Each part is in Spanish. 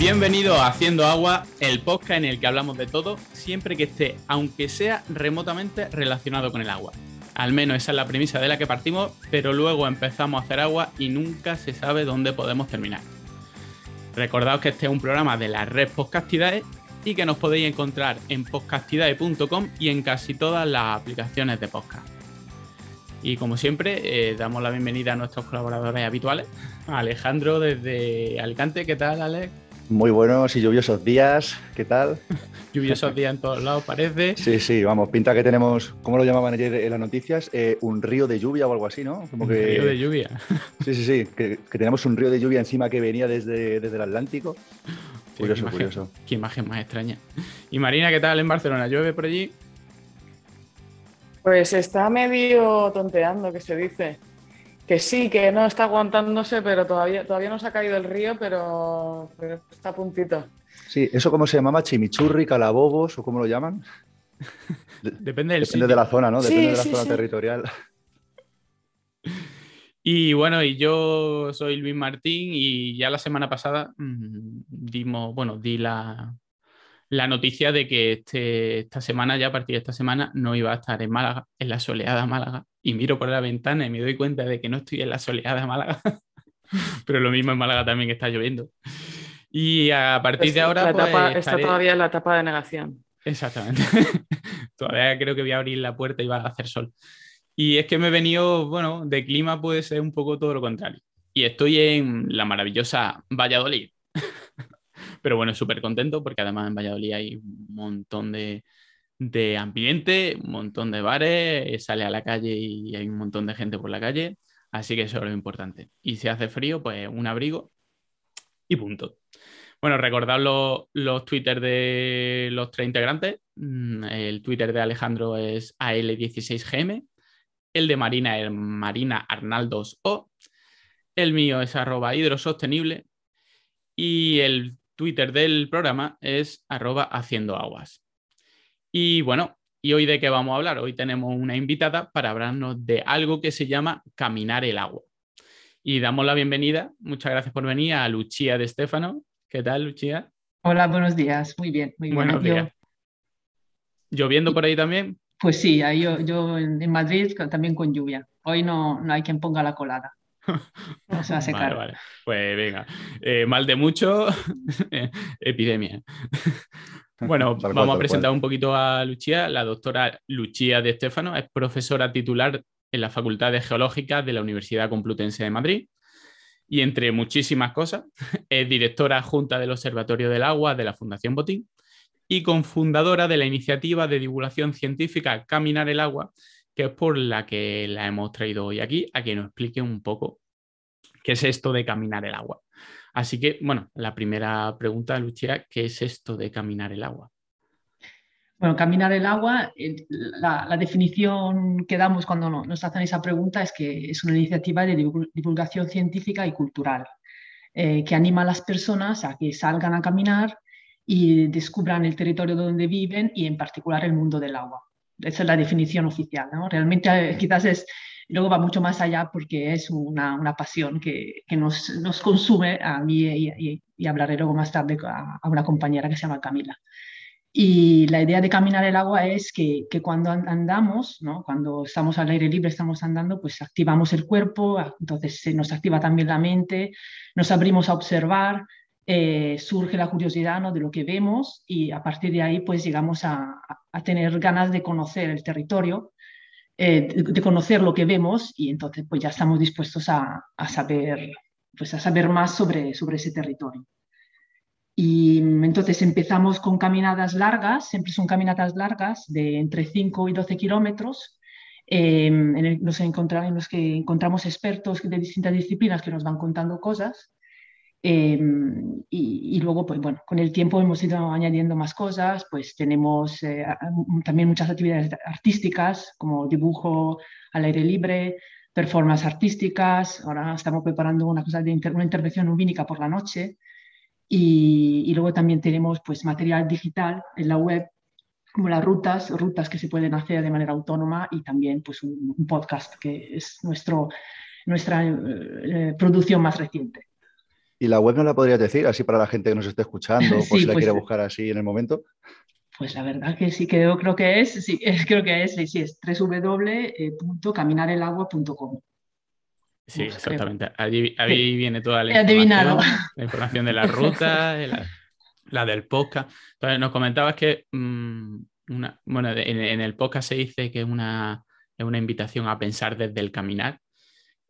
Bienvenido a Haciendo Agua, el podcast en el que hablamos de todo, siempre que esté, aunque sea remotamente relacionado con el agua. Al menos esa es la premisa de la que partimos, pero luego empezamos a hacer agua y nunca se sabe dónde podemos terminar. Recordaos que este es un programa de la red Podcastidae y que nos podéis encontrar en podcastidae.com y en casi todas las aplicaciones de podcast. Y como siempre, eh, damos la bienvenida a nuestros colaboradores habituales. Alejandro desde Alicante, ¿qué tal, Alex? Muy buenos y lluviosos días, ¿qué tal? lluviosos días en todos lados, parece. Sí, sí, vamos, pinta que tenemos, ¿cómo lo llamaban ayer en las noticias? Eh, un río de lluvia o algo así, ¿no? Como un río de lluvia. Sí, sí, sí, que, tenemos un río de lluvia encima que venía desde, desde el Atlántico. Curioso, curioso. Qué imagen más extraña. Y Marina, ¿qué tal en Barcelona? ¿Llueve por allí? Pues está medio tonteando, que se dice que sí, que no está aguantándose, pero todavía, todavía no se ha caído el río, pero, está a puntito. Sí, ¿eso cómo se llamaba? ¿Chimichurri, calabobos o cómo lo llaman? Depende del Depende de la zona, ¿no? Depende de la zona territorial. Y bueno, y yo soy Luis Martín y ya la semana pasada mm, dimos, bueno, di la, la noticia de que este, esta semana, ya a partir de esta semana, no iba a estar en Málaga, en la soleada Málaga. Y miro por la ventana y me doy cuenta de que no estoy en la soleada Málaga. Pero lo mismo en Málaga también está lloviendo. Y a partir de ahora. Pues, está todavía en la etapa de negación. Exactamente. todavía creo que voy a abrir la puerta y va a hacer sol. Y es que me he venido, bueno, de clima puede ser un poco todo lo contrario. Y estoy en la maravillosa Valladolid. Pero bueno, súper contento porque además en Valladolid hay un montón de, ambiente, un montón de bares, sale a la calle y hay un montón de gente por la calle. Así que eso es lo importante. Y si hace frío, pues un abrigo y punto. Bueno, recordad los, los Twitter de los tres integrantes. Mm, el Twitter de Alejandro es AL16GM. El de Marina es Marina Arnaldos O. El mío es arroba hidrosostenible. Y el Twitter del programa es arroba haciendo aguas. Y bueno, ¿y hoy de qué vamos a hablar? Hoy tenemos una invitada para hablarnos de algo que se llama caminar el agua. Y damos la bienvenida, muchas gracias por venir, a Lucía de Estefano. ¿Qué tal, Lucía? Hola, buenos días. Muy bien, muy bien. Buenos días. ¿Lloviendo por ahí también? Pues sí, yo, yo en Madrid también con lluvia. Hoy no, no hay quien ponga la colada. No se va a secar. Vale, Pues venga, eh, mal de mucho, epidemia. Bueno, vamos a presentar un poquito a Lucía. La doctora Lucía de Estefano es profesora titular en la Facultad de Geológica de la Universidad Complutense de Madrid. Y entre muchísimas cosas, es directora adjunta del Observatorio del Agua de la Fundación Botín y cofundadora de la iniciativa de divulgación científica Caminar el Agua, que es por la que la hemos traído hoy aquí, a que nos explique un poco qué es esto de caminar el agua. Así que, bueno, la primera pregunta, Lucía, ¿qué es esto de caminar el agua? Bueno, caminar el agua, la, definición que damos cuando nos hacen esa pregunta es que es una iniciativa de divulgación científica y cultural eh, que anima a las personas a que salgan a caminar y descubran el territorio donde viven y en particular el mundo del agua. Esa es la definición oficial. ¿no? Realmente eh, quizás es, luego va mucho más allá porque es una, una pasión que, que nos, nos, consume a mí y, y, hablaré luego más tarde a, una compañera que se llama Camila. Y la idea de caminar el agua es que, que cuando andamos, ¿no? cuando estamos al aire libre, estamos andando, pues activamos el cuerpo, entonces se nos activa también la mente, nos abrimos a observar, eh, surge la curiosidad ¿no? de lo que vemos y a partir de ahí pues llegamos a, a tener ganas de conocer el territorio, eh, de, conocer lo que vemos y entonces pues ya estamos dispuestos a, a, saber, pues a saber más sobre, sobre ese territorio. Y entonces empezamos con caminadas largas, siempre son caminatas largas de entre 5 y 12 kilómetros, eh, en, los en los que encontramos expertos de distintas disciplinas que nos van contando cosas Em, y, luego, pues bueno, con el tiempo hemos ido añadiendo más cosas, pues tenemos eh, también muchas actividades artísticas como dibujo al aire libre, performances artísticas, ahora estamos preparando una cosa de una intervención lumínica por la noche y, y, luego también tenemos pues material digital en la web como las rutas, rutas que se pueden hacer de manera autónoma y también pues un, podcast que es nuestro, nuestra eh, producción más reciente. ¿Y la web no la podrías decir así para la gente que nos esté escuchando, por si la pues quiere buscar así en el momento? Pues la verdad que sí, creo, creo que es, sí, creo que es, sí, es www.caminarelagua.com. Sí, exactamente. Allí, ahí viene toda la información, la información de la ruta, la, del podcast. Entonces, nos comentabas que, mm, una, bueno, en, el podcast se dice que es una, es una invitación a pensar desde el caminar.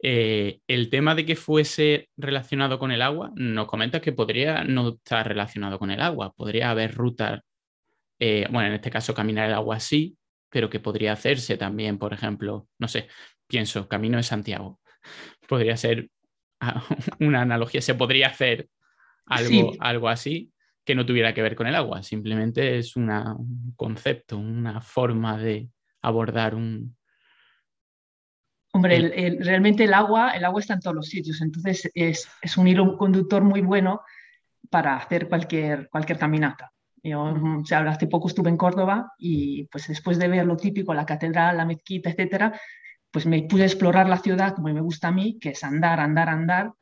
Eh, el tema de que fuese relacionado con el agua, nos comentas que podría no estar relacionado con el agua, podría haber rutas, eh, bueno, en este caso caminar el agua sí, pero que podría hacerse también, por ejemplo, no sé, pienso, Camino de Santiago. Podría ser una analogía, se podría hacer algo, algo así que no tuviera que ver con el agua, simplemente es un concepto, una forma de abordar un... Hombre, realmente el agua, el agua está en todos los sitios, entonces es, es un hilo conductor muy bueno para hacer cualquier, cualquier caminata. Yo, o sea, hace poco estuve en Córdoba y pues después de ver lo típico, la catedral, la mezquita, etcétera, pues me pude explorar la ciudad como me gusta a mí, que es andar, andar, andar,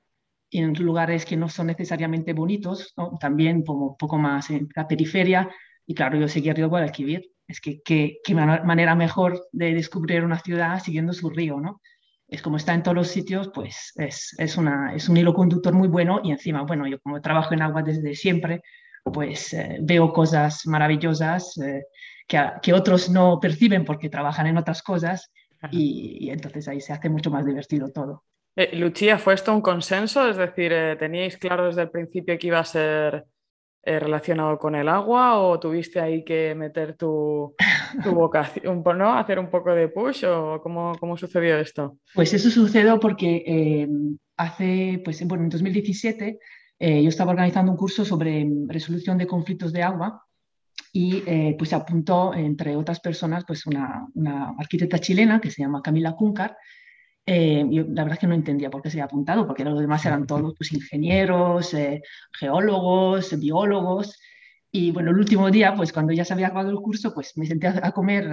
en lugares que no son necesariamente bonitos, también como un poco más en la periferia, y claro, yo seguía Río Guadalquivir. Es que qué manera mejor de descubrir una ciudad siguiendo su río, ¿no? Es como está en todos los sitios, pues es, es, una, es un hilo conductor muy bueno y encima, bueno, yo como trabajo en agua desde siempre, pues eh, veo cosas maravillosas eh, que, que, otros no perciben porque trabajan en otras cosas y, entonces ahí se hace mucho más divertido todo. Eh, Lucía, ¿fue esto un consenso? Es decir, eh, ¿teníais claro desde el principio que iba a ser eh, relacionado con el agua o tuviste ahí que meter tu, tu vocación, ¿no? hacer un poco de push o cómo, cómo sucedió esto? Pues eso sucedió porque hace, pues bueno, en 2017 yo estaba organizando un curso sobre resolución de conflictos de agua y eh, pues apuntó, entre otras personas, pues una, una, arquitecta chilena que se llama Camila Cuncar. Eh, yo la verdad es que no entendía por qué se había apuntado, porque los demás eran todos pues, ingenieros, eh, geólogos, biólogos. Y bueno, el último día, pues cuando ya se había acabado el curso, pues me senté a, comer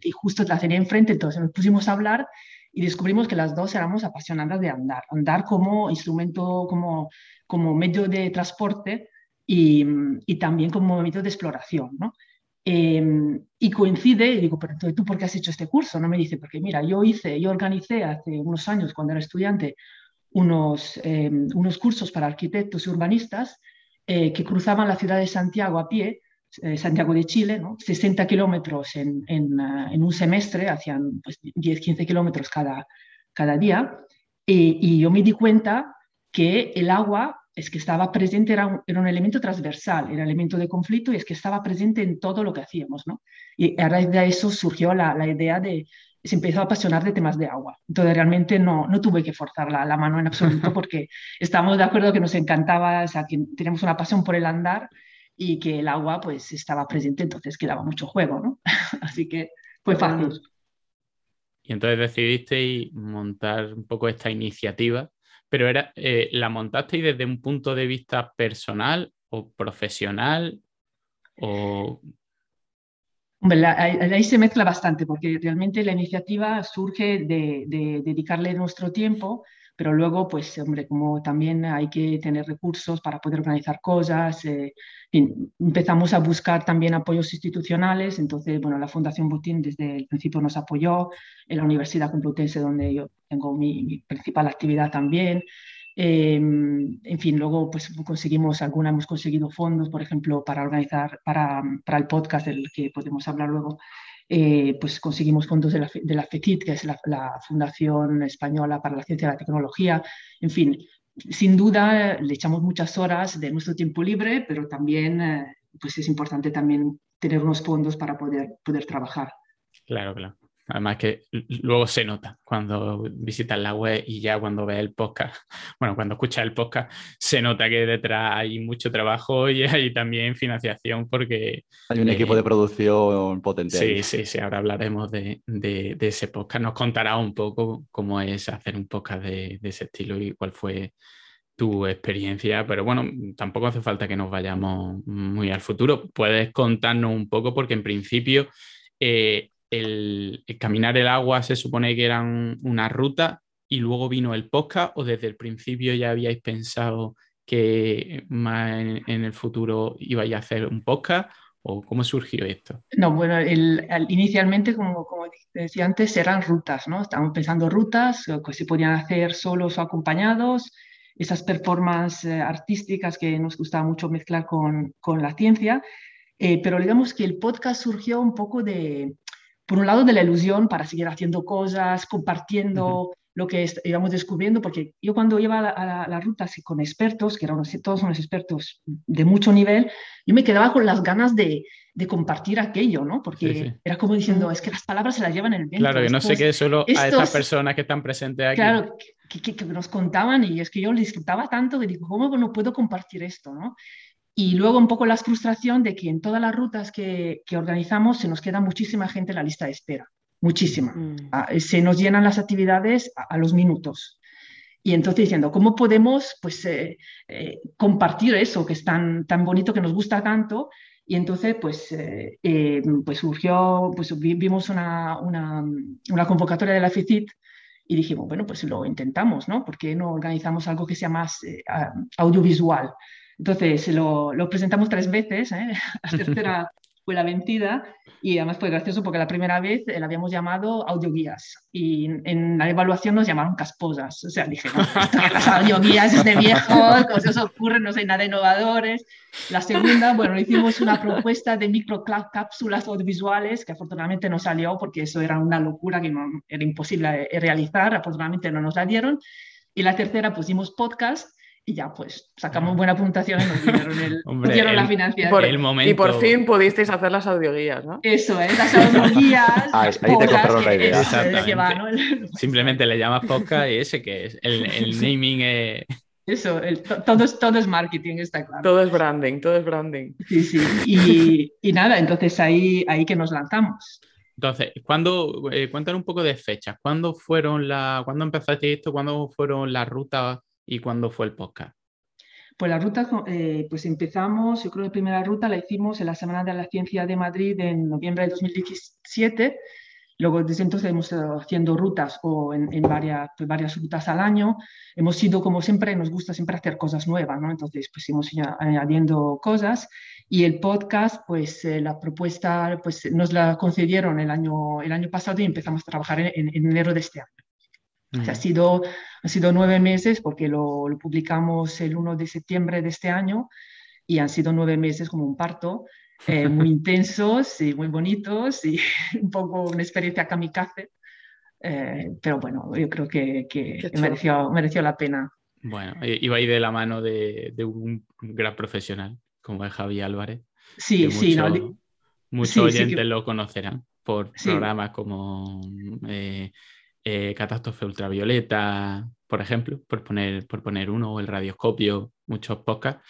y justo la tenía enfrente, entonces nos pusimos a hablar y descubrimos que las dos éramos apasionadas de andar, andar como instrumento, como, como medio de transporte y, también como movimiento de exploración. ¿no? Em, y coincide, y digo, pero ¿tú por qué has hecho este curso? No me dice, porque mira, yo hice, yo organicé hace unos años, cuando era estudiante, unos, em, unos cursos para arquitectos y urbanistas eh, que cruzaban la ciudad de Santiago a pie, eh, Santiago de Chile, ¿no? 60 kilómetros en, uh, en, un semestre, hacían pues, 10-15 kilómetros cada, cada día, y, y yo me di cuenta que el agua es que estaba presente, era un, era un, elemento transversal, era elemento de conflicto y es que estaba presente en todo lo que hacíamos, ¿no? Y a raíz de eso surgió la, la idea de, se empezó a apasionar de temas de agua. Entonces realmente no, no tuve que forzar la, la mano en absoluto porque estábamos de acuerdo que nos encantaba, o sea, que teníamos una pasión por el andar y que el agua pues estaba presente, entonces quedaba mucho juego, ¿no? Así que fue fácil. Y entonces decidiste montar un poco esta iniciativa pero era, eh, ¿la montasteis desde un punto de vista personal o profesional? O... Ahí se mezcla bastante, porque realmente la iniciativa surge de dedicarle nuestro tiempo pero luego, pues, hombre, como también hay que tener recursos para poder organizar cosas, eh, empezamos a buscar también apoyos institucionales, entonces, bueno, la Fundación Butín desde el principio nos apoyó, en la Universidad Complutense, donde yo tengo mi, principal actividad también, em, en fin, luego pues conseguimos alguna, hemos conseguido fondos, por ejemplo, para organizar, para, para el podcast del que podemos hablar luego, eh, pues conseguimos fondos de la, de la FECIT, que es la, Fundación Española para la Ciencia y la Tecnología. En fin, sin duda le echamos muchas horas de nuestro tiempo libre, pero también eh, pues es importante también tener unos fondos para poder, poder trabajar. Claro, claro. Además que luego se nota cuando visitas la web y ya cuando ves el podcast, bueno, cuando escuchas el podcast, se nota que detrás hay mucho trabajo y hay también financiación porque... Hay un equipo de producción potente. Sí, sí, sí, ahora hablaremos de, de, ese podcast. Nos contará un poco cómo es hacer un podcast de, de ese estilo y cuál fue tu experiencia, pero bueno, tampoco hace falta que nos vayamos muy al futuro. Puedes contarnos un poco porque en principio... Eh, el, caminar el agua se supone que era una ruta y luego vino el podcast o desde el principio ya habíais pensado que más en, el futuro ibais a hacer un podcast o cómo surgió esto? No, bueno, inicialmente, como, como, decía antes, eran rutas, ¿no? Estábamos pensando rutas que se podían hacer solos o acompañados, esas performances eh, artísticas que nos gustaba mucho mezclar con, con la ciencia, eh, pero digamos que el podcast surgió un poco de, por un lado, de la ilusión para seguir haciendo cosas, compartiendo lo que íbamos descubriendo, porque yo cuando iba a la, a ruta con expertos, que eran todos unos expertos de mucho nivel, yo me quedaba con las ganas de, de compartir aquello, ¿no? Porque era como diciendo, es que las palabras se las llevan en el viento. Claro, que no sé qué solo a estas personas que están presentes aquí. Claro, que, que, nos contaban y es que yo disfrutaba tanto que digo, ¿cómo no puedo compartir esto, no? Y luego un poco la frustración de que en todas las rutas que, que organizamos se nos queda muchísima gente en la lista de espera muchísima. Mm. Ah, se nos llenan las actividades a, los minutos. Y entonces diciendo, ¿cómo podemos pues, eh, eh, compartir eso que es tan, tan bonito, que nos gusta tanto? Y entonces, pues, eh, pues surgió, pues vimos una, una, una, convocatoria de la FICIT y dijimos, bueno, pues lo intentamos, ¿no? ¿Por qué no organizamos algo que sea más audiovisual? Entonces lo, lo, presentamos tres veces, la tercera fue la vencida y además fue gracioso porque la primera vez la habíamos llamado audioguías y en la evaluación nos llamaron casposas. O sea, dije, no, las audioguías es de viejos, cosas ocurren, no sé nada de innovadores. La segunda, bueno, hicimos una propuesta de microcápsulas audiovisuales que afortunadamente no salió porque eso era una locura que era imposible realizar, afortunadamente no nos la dieron. Y la tercera pusimos podcast y ya pues sacamos buena puntuación y nos dieron, el, la financiación. Y por fin pudisteis hacer las audioguías, ¿no? Eso es, las audioguías. ah, ahí te compraron la idea. Simplemente le llamas podcast y ese que es. El, el naming es... Eso, todo, es, todo es marketing, está claro. Todo es branding, todo es branding. Sí, sí. Y, y nada, entonces ahí, ahí que nos lanzamos. Entonces, ¿cuándo, eh, cuéntanos un poco de fechas. ¿Cuándo fueron la, cuándo empezaste esto? ¿Cuándo fueron las rutas y cuándo fue el podcast? Pues la ruta, eh, pues empezamos, yo creo que la primera ruta la hicimos en la Semana de la Ciencia de Madrid en noviembre de 2017. Luego desde entonces hemos estado haciendo rutas o en, varias, pues varias rutas al año. Hemos sido, como siempre, nos gusta siempre hacer cosas nuevas, ¿no? Entonces, pues hemos ido añadiendo cosas. Y el podcast, pues eh, la propuesta, pues nos la concedieron el año, el año pasado y empezamos a trabajar en, en enero de este año ha, sido, ha sido nueve meses porque lo, lo, publicamos el 1 de septiembre de este año y han sido nueve meses como un parto, eh, muy intensos y muy bonitos y un poco una experiencia kamikaze. Eh, pero bueno, yo creo que, que mereció, mereció la pena. Bueno, iba ahí de la mano de, de un gran profesional como es Javi Álvarez. Sí, sí, Muchos oyentes lo conocerán por programas como eh, eh, catástrofe ultravioleta, por ejemplo, por poner, por poner uno, o el radioscopio, muchos podcasts.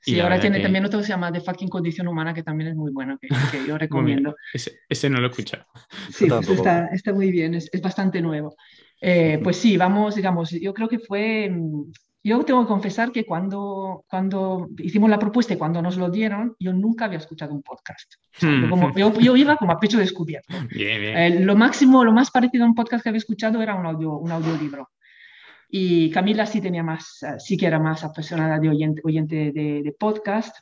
Sí, ahora tiene también otro que se llama The Fucking Condición Humana, que también es muy bueno, que, yo recomiendo. ese, no lo he escuchado. Sí, está, está, muy bien, es, es bastante nuevo. Eh, pues sí, vamos, digamos, yo creo que fue mm, yo tengo que confesar que cuando, cuando hicimos la propuesta y cuando nos lo dieron, yo nunca había escuchado un podcast. Hmm. yo, yo, iba como a pecho descubierto. Bien, bien. Eh, lo máximo, lo más parecido a un podcast que había escuchado era un, audio, un audiolibro. Y Camila sí tenía más, sí que era más apasionada de oyente, oyente de, de, podcast.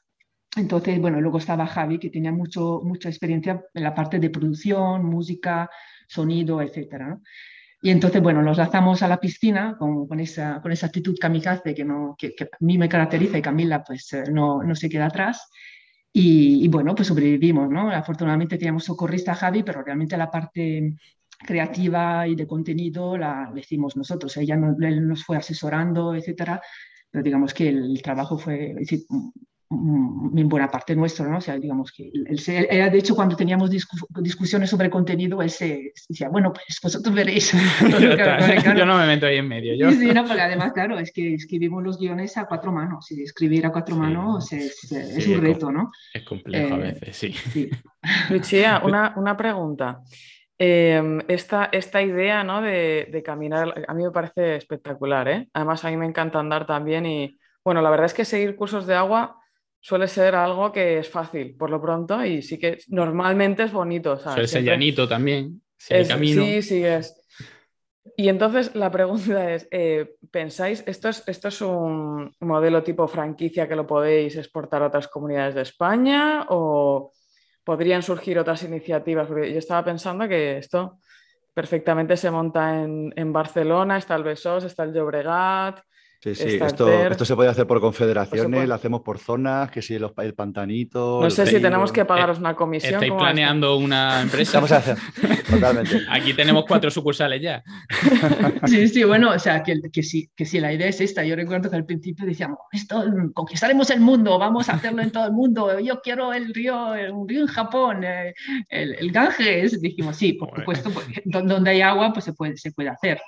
Entonces, bueno, luego estaba Javi, que tenía mucho, mucha experiencia en la parte de producción, música, sonido, etcétera. ¿no? Y entonces, bueno, nos lanzamos a la piscina con, con, esa, con esa actitud kamikaze que, no, que, a mí me caracteriza y Camila pues eh, no, no se queda atrás. Y, bueno, pues sobrevivimos, ¿no? Afortunadamente teníamos socorrista Javi, pero realmente la parte creativa y de contenido la, hicimos nosotros. Ella él nos fue asesorando, etcétera, pero digamos que el, trabajo fue, en buena parte nuestro, ¿no? O sea, digamos que él, era, de hecho, cuando teníamos discusiones sobre contenido, él se decía, bueno, pues vosotros veréis. yo no me meto ahí en medio. Yo. Sí, no, porque además, claro, es que escribimos los guiones a cuatro manos y escribir a cuatro manos es, es un reto, ¿no? Es complejo a eh, veces, sí. sí. Lucia, una, una pregunta. Em, esta, esta, idea ¿no? de, de, caminar, a mí me parece espectacular. ¿eh? Además, a mí me encanta andar también y, bueno, la verdad es que seguir cursos de agua suele ser algo que es fácil por lo pronto y sí que normalmente es bonito. Suele ser llanito también. Si camino. Sí, sí, es. Y entonces la pregunta es, eh, ¿pensáis, esto es, esto es un modelo tipo franquicia que lo podéis exportar a otras comunidades de España o podrían surgir otras iniciativas? Porque yo estaba pensando que esto perfectamente se monta en, en Barcelona, está el Besós, está el Llobregat, Sí, sí, esto, se puede hacer por confederaciones, lo hacemos por zonas, que si el, el pantanito. No sé si tenemos que pagaros una comisión. ¿Estáis planeando una empresa? Vamos a hacer, totalmente. Aquí tenemos cuatro sucursales ya. Sí, sí, bueno, o sea, que, que, sí, que sí, la idea es esta. Yo recuerdo que al principio decíamos, esto, conquistaremos el mundo, vamos a hacerlo en todo el mundo. Yo quiero el río, un río en Japón, eh, el, el Ganges. Dijimos, sí, por supuesto, donde hay agua, pues se puede, se puede hacer.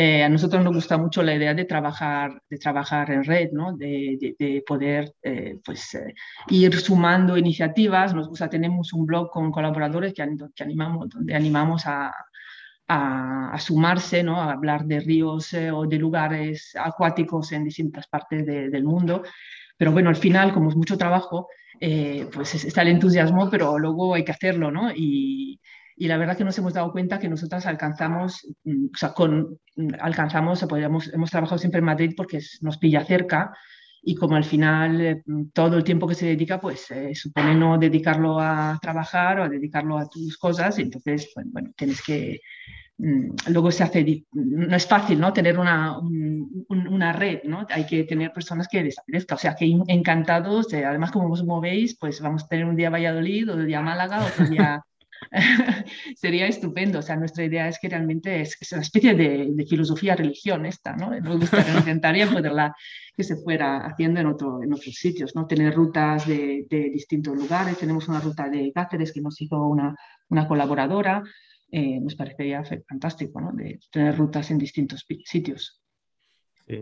Eh, a nosotros nos gusta mucho la idea de trabajar, de trabajar en red, de, de, poder eh, pues, eh, ir sumando iniciativas. Nos gusta, tenemos un blog con colaboradores que, animamos, donde animamos a, a, sumarse, ¿no? a hablar de ríos o de lugares acuáticos en distintas partes del mundo. Pero bueno, al final, como es mucho trabajo, pues está el entusiasmo, pero luego hay que hacerlo, ¿no? Y la verdad que nos hemos dado cuenta que nosotras alcanzamos, mm, o sea, con, mm, alcanzamos, podríamos, hemos trabajado siempre en Madrid porque nos pilla cerca y como al final eh, todo el tiempo que se dedica, pues eh, supone no dedicarlo a trabajar o a dedicarlo a tus cosas, y entonces, bueno, bueno tienes que, luego se hace, no es fácil, ¿no? Tener una, una red, ¿no? Hay que tener personas que les o sea, que encantados, además como os movéis, pues vamos a tener un día Valladolid, otro día Málaga, otro día sería estupendo. O sea, nuestra idea es que realmente es, una especie de, filosofía religión esta, ¿no? Nos gustaría, poderla que se fuera haciendo en, otro, en otros sitios, ¿no? Tener rutas de, distintos lugares. Tenemos una ruta de Cáceres que nos hizo una, una colaboradora. Eh, nos parecería fantástico, ¿no? De tener rutas en distintos sitios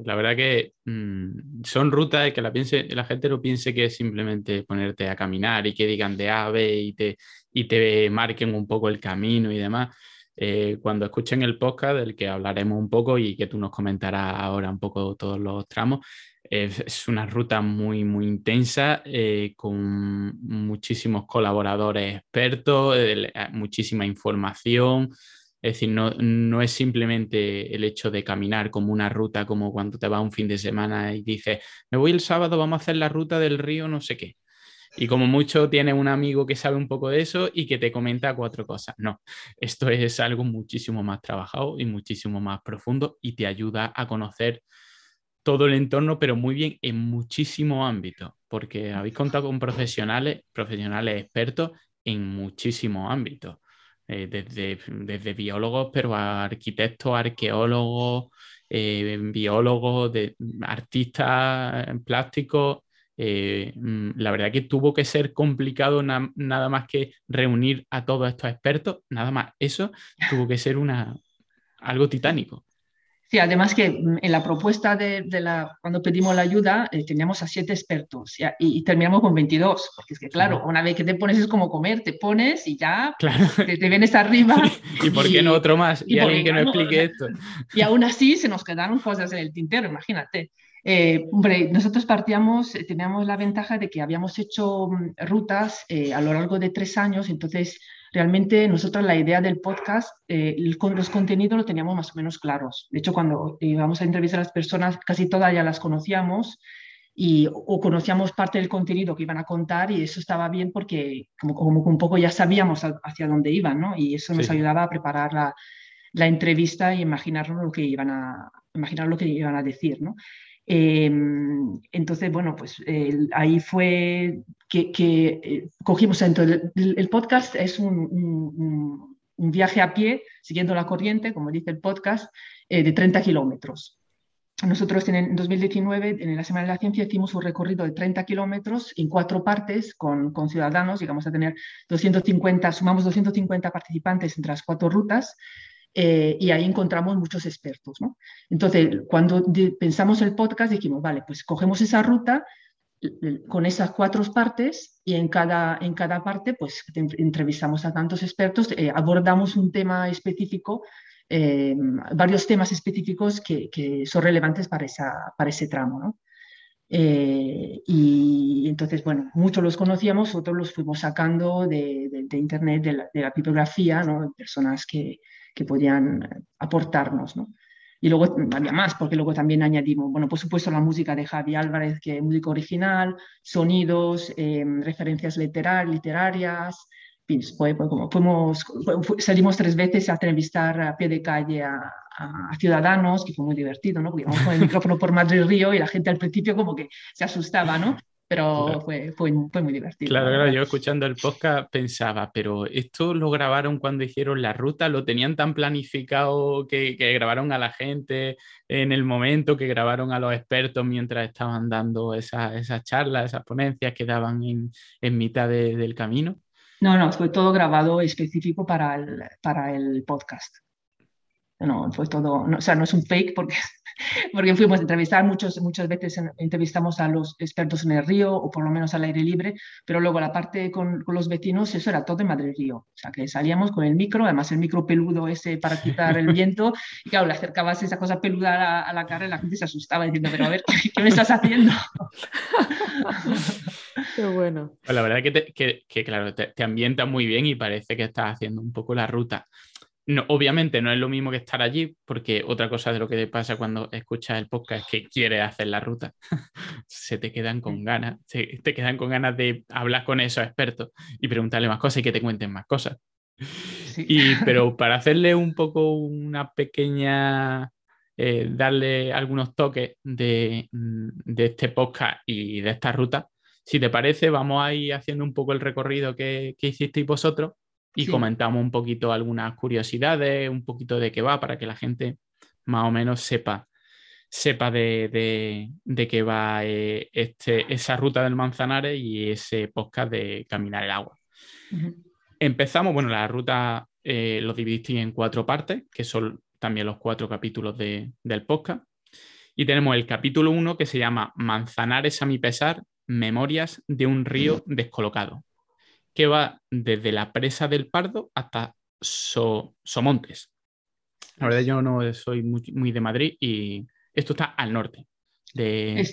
la verdad que mm, son rutas que la, piense, la gente no piense que es simplemente ponerte a caminar y que digan de A B y te, y te marquen un poco el camino y demás. Eh, cuando escuchen el podcast del que hablaremos un poco y que tú nos comentarás ahora un poco todos los tramos, es una ruta muy, muy intensa eh, con muchísimos colaboradores expertos, eh, muchísima información. Es decir, no, es simplemente el hecho de caminar como una ruta, como cuando te vas un fin de semana y dices, me voy el sábado, vamos a hacer la ruta del río, no sé qué. Y como mucho tienes un amigo que sabe un poco de eso y que te comenta cuatro cosas. No, esto es algo muchísimo más trabajado y muchísimo más profundo y te ayuda a conocer todo el entorno, pero muy bien en muchísimos ámbitos, porque habéis contado con profesionales, profesionales expertos en muchísimos ámbitos. Eh, desde, desde, biólogos, pero a arquitectos, arqueólogos, eh, biólogos, de, artistas plásticos. Eh, mm, la verdad que tuvo que ser complicado nada más que reunir a todos estos expertos, nada más eso tuvo que ser una, algo titánico. Sí, además que mm, en la propuesta de, la, cuando pedimos la ayuda, eh, teníamos a siete expertos y, terminamos con 22, porque es que claro, una vez que te pones es como comer, te pones y ya te, vienes arriba. ¿Y por qué no otro más? Y, alguien que no explique esto. Y aún así se nos quedaron cosas en el tintero, imagínate. Eh, hombre, nosotros partíamos, eh, teníamos la ventaja de que habíamos hecho mm, rutas a lo largo de tres años, entonces realmente nosotros la idea del podcast, eh, los contenidos lo teníamos más o menos claros. De hecho, cuando íbamos a entrevistar a las personas, casi todas ya las conocíamos y, o conocíamos parte del contenido que iban a contar y eso estaba bien porque como, como un poco ya sabíamos hacia dónde iban, ¿no? Y eso nos ayudaba a preparar la, la entrevista y imaginarnos lo que iban a, imaginar lo que iban a decir, ¿no? Em, entonces, bueno, pues ahí fue que, eh, cogimos, entonces, el, podcast es un, viaje a pie, siguiendo la corriente, como dice el podcast, eh, de 30 kilómetros. Nosotros en, 2019, en la Semana de la Ciencia, hicimos un recorrido de 30 kilómetros en cuatro partes con, con ciudadanos. Llegamos a tener 250, sumamos 250 participantes entre las cuatro rutas. Eh, y ahí encontramos muchos expertos. ¿no? Entonces, cuando pensamos el podcast, dijimos, vale, pues cogemos esa ruta con esas cuatro partes y en cada, en cada parte pues entrevistamos a tantos expertos, eh, abordamos un tema específico, eh, varios temas específicos que, que, son relevantes para, esa, para ese tramo. ¿no? Eh, y entonces, bueno, muchos los conocíamos, otros los fuimos sacando de, Internet, de la, de la bibliografía, ¿no? personas que, que podían aportarnos. ¿no? Y luego había más, porque luego también añadimos, bueno, por supuesto la música de Javi Álvarez, que es música original, sonidos, em, referencias literar, literarias. Pues, pues, como fuimos, salimos tres veces a entrevistar a pie de calle a, a, ciudadanos, que fue muy divertido, ¿no? Porque íbamos con el micrófono por Madrid Río y la gente al principio como que se asustaba, ¿no? Pero fue, fue, fue, muy divertido. Claro, claro, yo escuchando el podcast pensaba, pero esto lo grabaron cuando hicieron la ruta, lo tenían tan planificado que, que, grabaron a la gente en el momento, que grabaron a los expertos mientras estaban dando esas esa charlas, esas ponencias que daban en, en mitad de, del camino. No, no, fue todo grabado específico para el, para el podcast. No, fue todo, o sea, no es un fake porque porque fuimos a entrevistar, muchos, muchas veces entrevistamos a los expertos en el río o por lo menos al aire libre, pero luego la parte con, con los vecinos, eso era todo en Madrid Río. O sea, que salíamos con el micro, además el micro peludo ese para quitar el viento, y claro, le acercabas esa cosa peluda a, la cara y la gente se asustaba diciendo, pero a ver, ¿qué me estás haciendo? Qué bueno. Pues la verdad que, que, que claro, te, te ambienta muy bien y parece que estás haciendo un poco la ruta. No, obviamente no es lo mismo que estar allí, porque otra cosa de lo que te pasa cuando escuchas el podcast es que quieres hacer la ruta. se te quedan con ganas, se, te quedan con ganas de hablar con esos expertos y preguntarle más cosas y que te cuenten más cosas. Y, pero para hacerle un poco una pequeña, eh, darle algunos toques de, mm, de, este podcast y de esta ruta, si te parece, vamos a ir haciendo un poco el recorrido que, que hicisteis vosotros y comentamos un poquito algunas curiosidades, un poquito de qué va, para que la gente más o menos sepa, sepa de, de, qué va eh, este, esa ruta del Manzanares y ese podcast de Caminar el Agua. Empezamos, bueno, la ruta eh, lo dividiste en cuatro partes, que son también los cuatro capítulos de, del podcast. Y tenemos el capítulo uno que se llama Manzanares a mi pesar, Memorias de un río descolocado que va desde la presa del Pardo hasta Somontes. La verdad, yo no soy muy, de Madrid y esto está al norte de,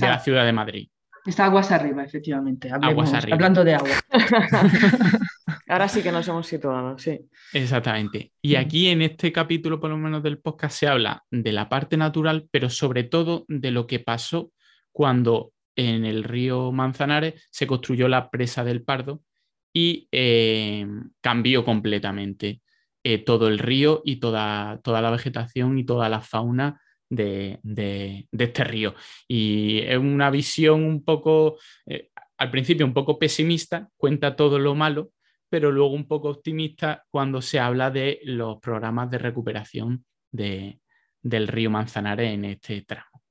la ciudad de Madrid. Está aguas arriba, efectivamente. aguas arriba. Hablando de agua. Ahora sí que nos hemos situado, sí. Exactamente. Y aquí en este capítulo, por lo menos del podcast, se habla de la parte natural, pero sobre todo de lo que pasó cuando en el río Manzanares se construyó la presa del Pardo y eh, cambió completamente eh, todo el río y toda, toda la vegetación y toda la fauna de, este río. Y es una visión un poco, eh, al principio un poco pesimista, cuenta todo lo malo, pero luego un poco optimista cuando se habla de los programas de recuperación del río Manzanares en este tramo.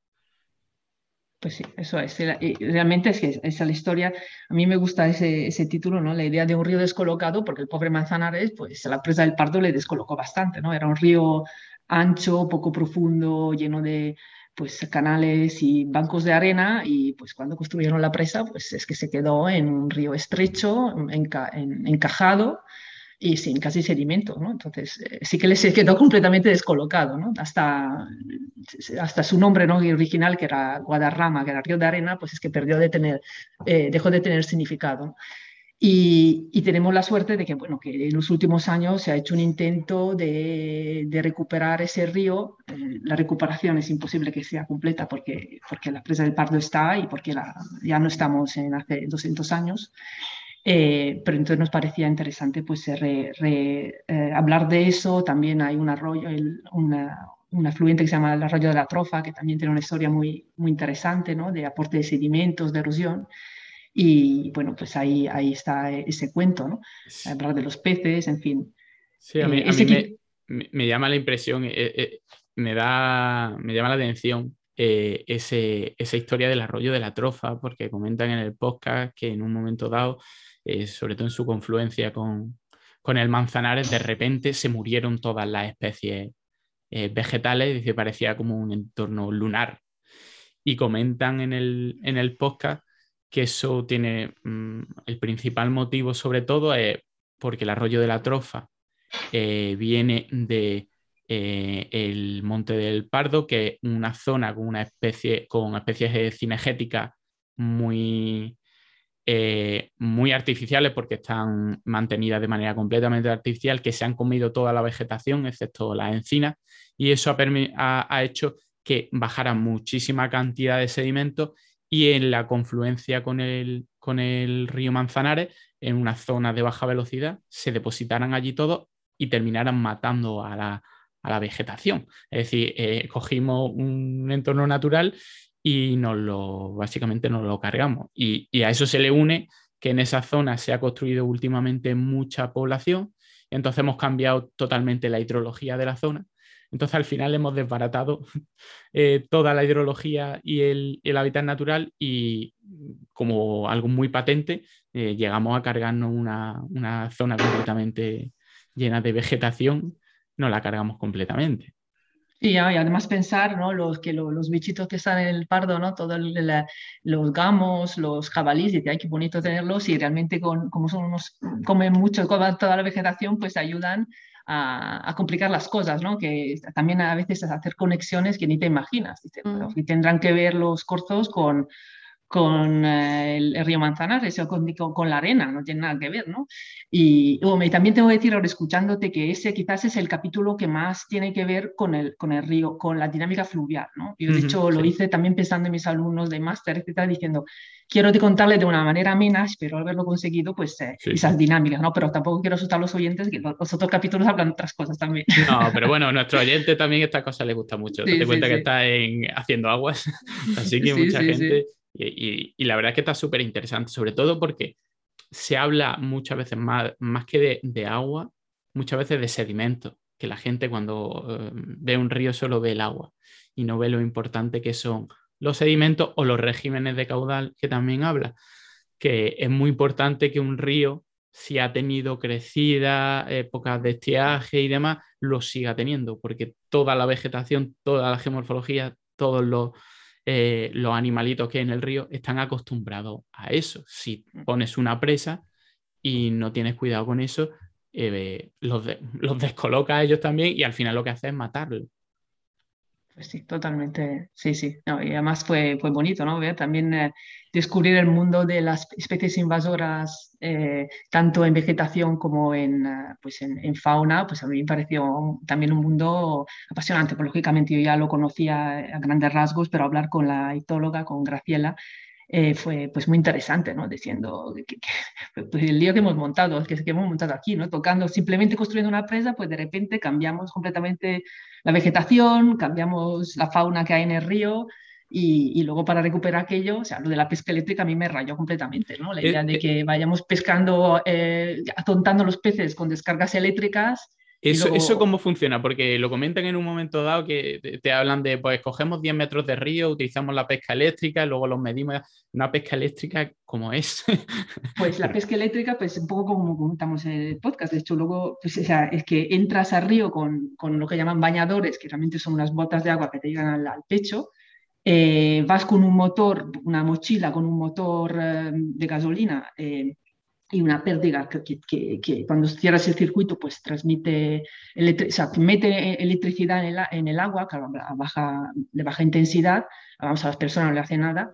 Pues sí, eso es. Realmente es que es la historia. A mí me gusta ese, ese, título, ¿no? La idea de un río descolocado, porque el pobre Manzanares, pues a la presa del Pardo le descolocó bastante, ¿no? Era un río ancho, poco profundo, lleno de pues canales y bancos de arena y pues cuando construyeron la presa pues es que se quedó en un río estrecho, encajado y sin casi sedimento, ¿no? Entonces, eh, sí que les quedó completamente descolocado, ¿no? Hasta, hasta su nombre ¿no? original, que era Guadarrama, que era río de arena, pues es que perdió de tener, eh, dejó de tener significado. Y, y, tenemos la suerte de que, bueno, que en los últimos años se ha hecho un intento de, de recuperar ese río. Eh, la recuperación es imposible que sea completa porque, porque la presa del Pardo está y porque la, ya no estamos en hace 200 años. Eh, pero entonces nos parecía interesante pues, eh, hablar de eso. También hay un arroyo, un afluente que se llama el arroyo de la Trofa, que también tiene una historia muy, muy interesante ¿no? de aporte de sedimentos, de erosión. Y bueno, pues ahí, ahí está ese cuento, ¿no? Hablar de los peces, en fin. Sí, a mí, me, llama la impresión, eh, me, da, me llama la atención ese, esa historia del arroyo de la trofa, porque comentan en el podcast que en un momento dado eh, sobre todo en su confluencia con, el Manzanares, de repente se murieron todas las especies eh, vegetales y parecía como un entorno lunar. Y comentan en el, en el podcast que eso tiene mm, el principal motivo, sobre todo, es porque el arroyo de la trofa eh, viene de el Monte del Pardo, que es una zona con una especie, con especies cinegéticas muy, eh, muy artificiales porque están mantenidas de manera completamente artificial, que se han comido toda la vegetación, excepto las encinas, y eso ha, ha hecho que bajara muchísima cantidad de sedimentos y en la confluencia con el, con el río Manzanares, en una zona de baja velocidad, se depositaran allí todos y terminaran matando a la, a la vegetación. Es decir, eh, cogimos un entorno natural y nos lo, básicamente nos lo cargamos. Y, y, a eso se le une que en esa zona se ha construido últimamente mucha población, entonces hemos cambiado totalmente la hidrología de la zona. Entonces al final hemos desbaratado eh, toda la hidrología y el, el, hábitat natural y como algo muy patente eh, llegamos a cargarnos una, una zona completamente llena de vegetación no la cargamos completamente. Y además pensar, ¿no? Los, que los bichitos que están en el pardo, ¿no? Todos los gamos, los jabalíes, y ay, qué bonito tenerlos, y realmente con, como son unos, comen mucho, comen toda la vegetación, pues ayudan a, a, complicar las cosas, ¿no? Que también a veces hacer conexiones que ni te imaginas. Dice, mm. y tendrán que ver los corzos con, con eh, el, río Manzanares o con, con, la arena, no tiene nada que ver, ¿no? Y, también tengo que decir ahora escuchándote que ese quizás es el capítulo que más tiene que ver con el, con el río, con la dinámica fluvial, ¿no? Yo de hecho lo hice también pensando en mis alumnos de máster, etcétera, diciendo, quiero te contarle de una manera amena, espero haberlo conseguido, pues eh, esas dinámicas, ¿no? Pero tampoco quiero asustar a los oyentes, que los, otros capítulos hablan otras cosas también. No, pero bueno, a nuestro oyente también esta cosa le gusta mucho. Te cuenta que está en, haciendo aguas, así que mucha gente y, la verdad es que está súper interesante, sobre todo porque se habla muchas veces más, más que de, agua, muchas veces de sedimento, que la gente cuando eh, ve un río solo ve el agua y no ve lo importante que son los sedimentos o los regímenes de caudal que también habla, que es muy importante que un río, si ha tenido crecida, épocas de estiaje y demás, lo siga teniendo, porque toda la vegetación, toda la geomorfología, todos los eh, los animalitos que hay en el río están acostumbrados a eso. Si mm. pones una presa y no tienes cuidado con eso, eh, los, los descolocas a ellos también y al final lo que hace es matarlos. Pues sí, totalmente. Sí, sí. y además fue, fue bonito, ¿no? También eh, descubrir el mundo de las especies invasoras, eh, tanto en vegetación como en, eh, pues en, fauna, pues a mí me pareció también un mundo apasionante. Pues, lógicamente yo ya lo conocía a grandes rasgos, pero hablar con la etóloga, con Graciela, eh, fue pues muy interesante, ¿no? Diciendo que, pues, el lío que hemos montado, que, que hemos montado aquí, ¿no? Tocando, simplemente construyendo una presa, pues de repente cambiamos completamente la vegetación, cambiamos la fauna que hay en el río, y, luego para recuperar aquello, o sea, lo de la pesca eléctrica a mí me rayó completamente, ¿no? La idea de que vayamos pescando, eh, atontando los peces con descargas eléctricas eso, cómo funciona? Porque lo comentan en un momento dado que te, hablan de, pues cogemos 10 metros de río, utilizamos la pesca eléctrica, luego los medimos. Una pesca eléctrica, ¿cómo es? Pues la pesca eléctrica, pues un poco como comentamos en el podcast. De hecho, luego, pues, o sea, es que entras al río con, con, lo que llaman bañadores, que realmente son unas botas de agua que te llegan al, pecho. Eh, vas con un motor, una mochila con un motor eh, de gasolina. Eh, y una pérdida que, que, que, cuando cierras el circuito pues transmite, o sea, mete electricidad en el, en el agua a baja, de baja intensidad, vamos a las personas no le hace nada,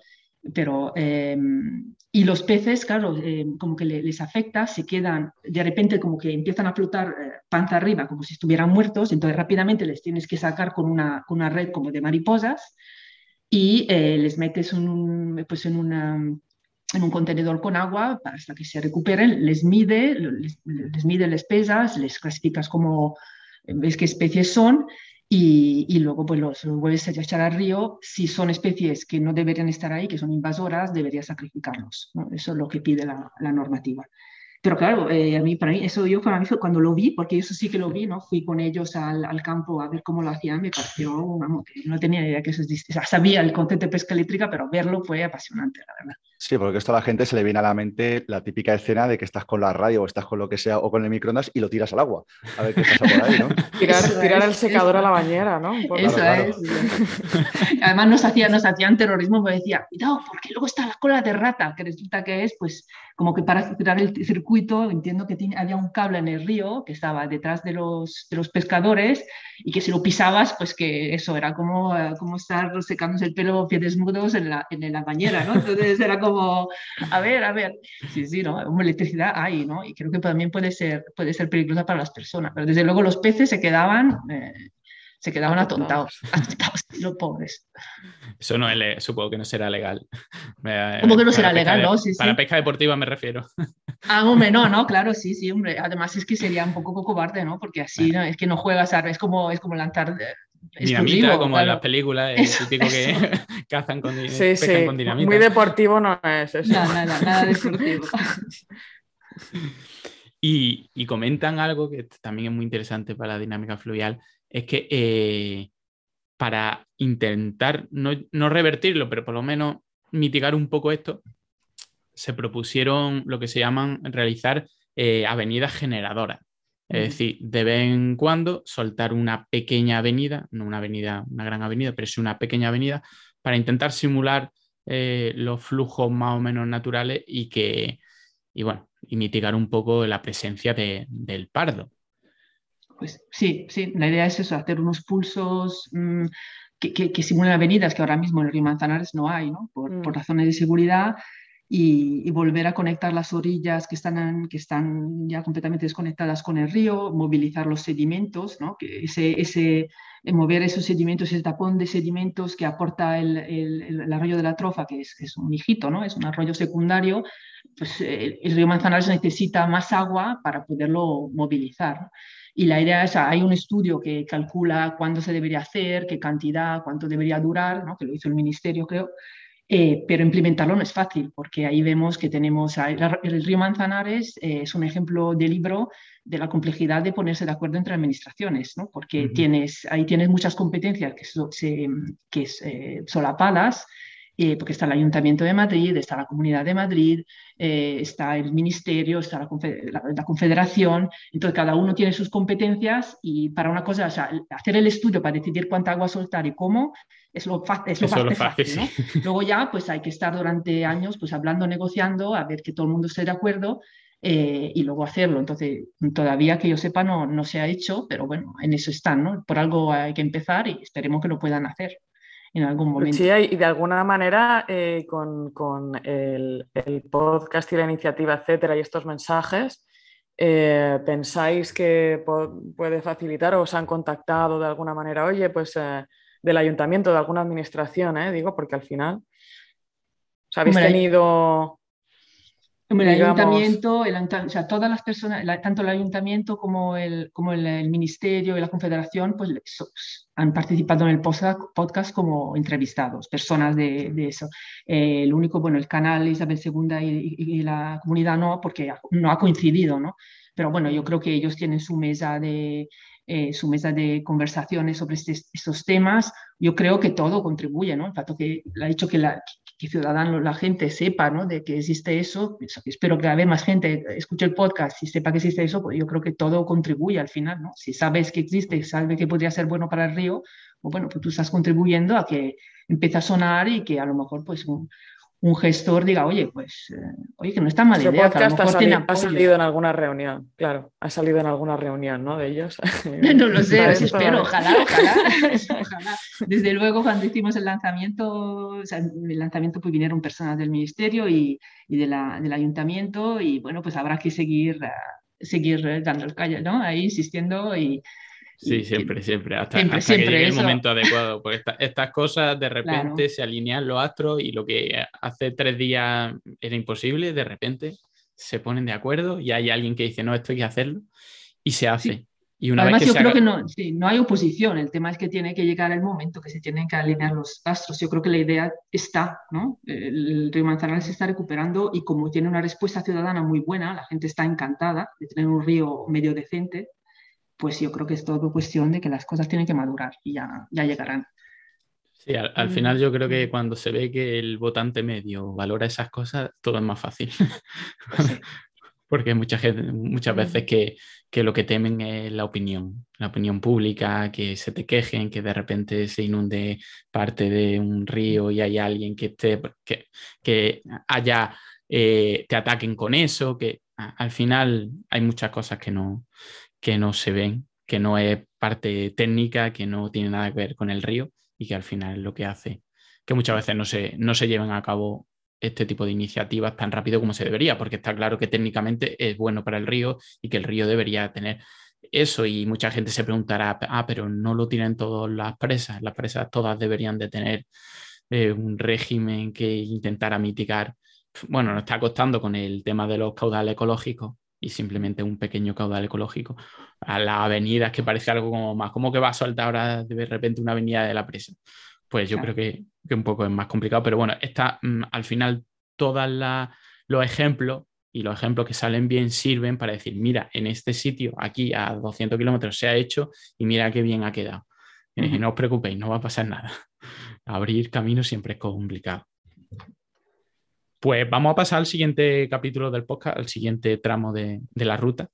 pero em, y los peces, claro, em, como que les afecta, se quedan, de repente como que empiezan a flotar eh, panza arriba como si estuvieran muertos, entonces rápidamente les tienes que sacar con una, con una red como de mariposas y eh, les metes un, pues en una en un contenedor con agua hasta que se recuperen, les mide, les, mide, les pesas, les clasificas como ves qué especies son y, y luego pues los, vuelves a echar al río. Si son especies que no deberían estar ahí, que son invasoras, deberías sacrificarlos. Eso es lo que pide la, la normativa. Pero claro, eh, a mí, para mí, eso yo para mí fue cuando lo vi, porque eso sí que lo vi, ¿no? Fui con ellos al, al campo a ver cómo lo hacían, me pareció, vamos, no tenía idea que eso existía. sabía el concepto de pesca eléctrica, pero verlo fue apasionante, la verdad. Sí, porque esto a la gente se le viene a la mente la típica escena de que estás con la radio o estás con lo que sea o con el microondas y lo tiras al agua. A ver qué pasa por ahí, ¿no? tirar, tirar el secador a la bañera, ¿no? eso es. Además nos, hacía, nos hacían terrorismo, me decía, cuidado, porque luego está la cola de rata, que resulta que es, pues, como que para tirar el circuito circuito, entiendo que había un cable en el río que estaba detrás de los, de los pescadores y que si lo pisabas, pues que eso era como, eh, como estar secándose el pelo pies desnudos en la, en la bañera, ¿no? Entonces era como, a ver, a ver, sí, sí, ¿no? Como electricidad hay, ¿no? Y creo que también puede ser, puede ser peligrosa para las personas, pero desde luego los peces se quedaban... Eh, se quedaban atontados, atontados, los pobres. Eso no es, supongo que no será legal. ¿Cómo que no será legal? no, sí, para pesca deportiva me refiero. Ah, hombre, no, no, claro, sí, sí, hombre. Además es que sería un poco cobarde, ¿no? Porque así ¿no? es que no juegas, es como, es como lanzar dinamita, como en las películas, es típico que cazan con, sí, sí. con dinamita. Muy deportivo no es eso. Nada, nada, nada deportivo. Y, y, comentan algo que también es muy interesante para la dinámica fluvial, es que eh, para intentar no, revertirlo, pero por lo menos mitigar un poco esto, se propusieron lo que se llaman realizar eh, avenidas generadoras. Es decir, de vez en cuando soltar una pequeña avenida, no una avenida, una gran avenida, pero sí una pequeña avenida, para intentar simular eh, los flujos más o menos naturales y que, y bueno, y mitigar un poco la presencia del pardo. Pues sí, sí, la idea es eso, hacer unos pulsos mm, que, simulen avenidas que ahora mismo en el río Manzanares no hay, ¿no? Por, mm. razones de seguridad. Y, volver a conectar las orillas que están, que están ya completamente desconectadas con el río, movilizar los sedimentos, ¿no? que ese, ese, eh, mover esos sedimentos, ese tapón de sedimentos que aporta el, el, arroyo de la trofa, que es, es, un hijito, ¿no? es un arroyo secundario, pues el, el río Manzanares necesita más agua para poderlo movilizar. Y la idea es, hay un estudio que calcula cuándo se debería hacer, qué cantidad, cuánto debería durar, ¿no? que lo hizo el ministerio, creo, eh, pero implementarlo no es fácil, porque ahí vemos que tenemos, el río Manzanares eh, es un ejemplo de libro de la complejidad de ponerse de acuerdo entre administraciones, ¿no? porque tienes, ahí tienes muchas competencias que, se, que eh, solapadas, eh, porque está el Ayuntamiento de Madrid, está la Comunidad de Madrid, eh, está el Ministerio, está la, Confederación, entonces cada uno tiene sus competencias y para una cosa, o sea, hacer el estudio para decidir cuánta agua soltar y cómo es lo, es lo, fácil. Luego ya pues hay que estar durante años pues hablando, negociando, a ver que todo el mundo esté de acuerdo eh, y luego hacerlo. Entonces, todavía que yo sepa no, no se ha hecho, pero bueno, en eso están, ¿no? Por algo hay que empezar y esperemos que lo puedan hacer en algún momento. Sí, y de alguna manera eh, con, con el, el, podcast y la iniciativa, etcétera, y estos mensajes, eh, ¿pensáis que puede facilitar o os han contactado de alguna manera? Oye, pues eh, del ayuntamiento, de alguna administración, digo, porque al final ¿os habéis tenido el ayuntamiento, o sea, todas las personas, tanto el ayuntamiento como el, como el, ministerio y la confederación, pues han participado en el podcast como entrevistados, personas de, de eso. Eh, el único, bueno, el canal Isabel II y, y, la comunidad no, porque no ha coincidido, ¿no? Pero bueno, yo creo que ellos tienen su mesa de, eh, su mesa de conversaciones sobre este, estos temas, yo creo que todo contribuye, ¿no? El fato que ha dicho que la que ciudadanos, la gente sepa, ¿no? De que existe eso, pues, espero que a ver más gente escuche el podcast y sepa que existe eso, pues yo creo que todo contribuye al final, ¿no? Si sabes que existe, sabes que podría ser bueno para el río, pues bueno, pues tú estás contribuyendo a que empiece a sonar y que a lo mejor pues un gestor diga, oye, pues, eh, oye, que no está mal idea. Podcast ha, salido, en alguna reunión, claro, ha salido en alguna reunión, ¿no? De ellos. no lo sé, espero, ojalá, ojalá, ojalá. Desde luego, cuando hicimos el lanzamiento, o sea, el lanzamiento pues vinieron personas del ministerio y, y de la, del ayuntamiento y bueno, pues habrá que seguir, uh, seguir dando el calle, ¿no? Ahí insistiendo y, Sí, siempre, siempre, hasta, que llegue el momento adecuado. Porque estas cosas de repente se alinean los astros y lo que hace tres días era imposible, de repente se ponen de acuerdo y hay alguien que dice, no, esto hay que hacerlo y se hace. Y una Además, yo creo que no, no hay oposición, el tema es que tiene que llegar el momento que se tienen que alinear los astros. Yo creo que la idea está, ¿no? El río Manzanares se está recuperando y como tiene una respuesta ciudadana muy buena, la gente está encantada de tener un río medio decente, pues yo creo que es todo cuestión de que las cosas tienen que madurar y ya, ya llegarán. Sí, al, mm. final yo creo que cuando se ve que el votante medio valora esas cosas, todo es más fácil. Porque mucha gente, muchas veces que, que, lo que temen es la opinión, la opinión pública, que se te quejen, que de repente se inunde parte de un río y hay alguien que, esté, que, que haya, eh, te ataquen con eso, que al final hay muchas cosas que no, que no se ven, que no es parte técnica, que no tiene nada que ver con el río y que al final es lo que hace que muchas veces no se, no se lleven a cabo este tipo de iniciativas tan rápido como se debería, porque está claro que técnicamente es bueno para el río y que el río debería tener eso. Y mucha gente se preguntará, ah, pero no lo tienen todas las presas, las presas todas deberían de tener eh, un régimen que intentara mitigar, bueno, nos está costando con el tema de los caudales ecológicos y simplemente un pequeño caudal ecológico a las avenidas que parece algo como más, como que va a soltar ahora de repente una avenida de la presa. Pues yo creo que, un poco es más complicado, pero bueno, está mm, al final todos los ejemplos y los ejemplos que salen bien sirven para decir, mira, en este sitio, aquí a 200 kilómetros se ha hecho y mira qué bien ha quedado. Eh, no os preocupéis, no va a pasar nada. Abrir camino siempre es complicado. Pues vamos a pasar al siguiente capítulo del podcast, al siguiente tramo de, la ruta,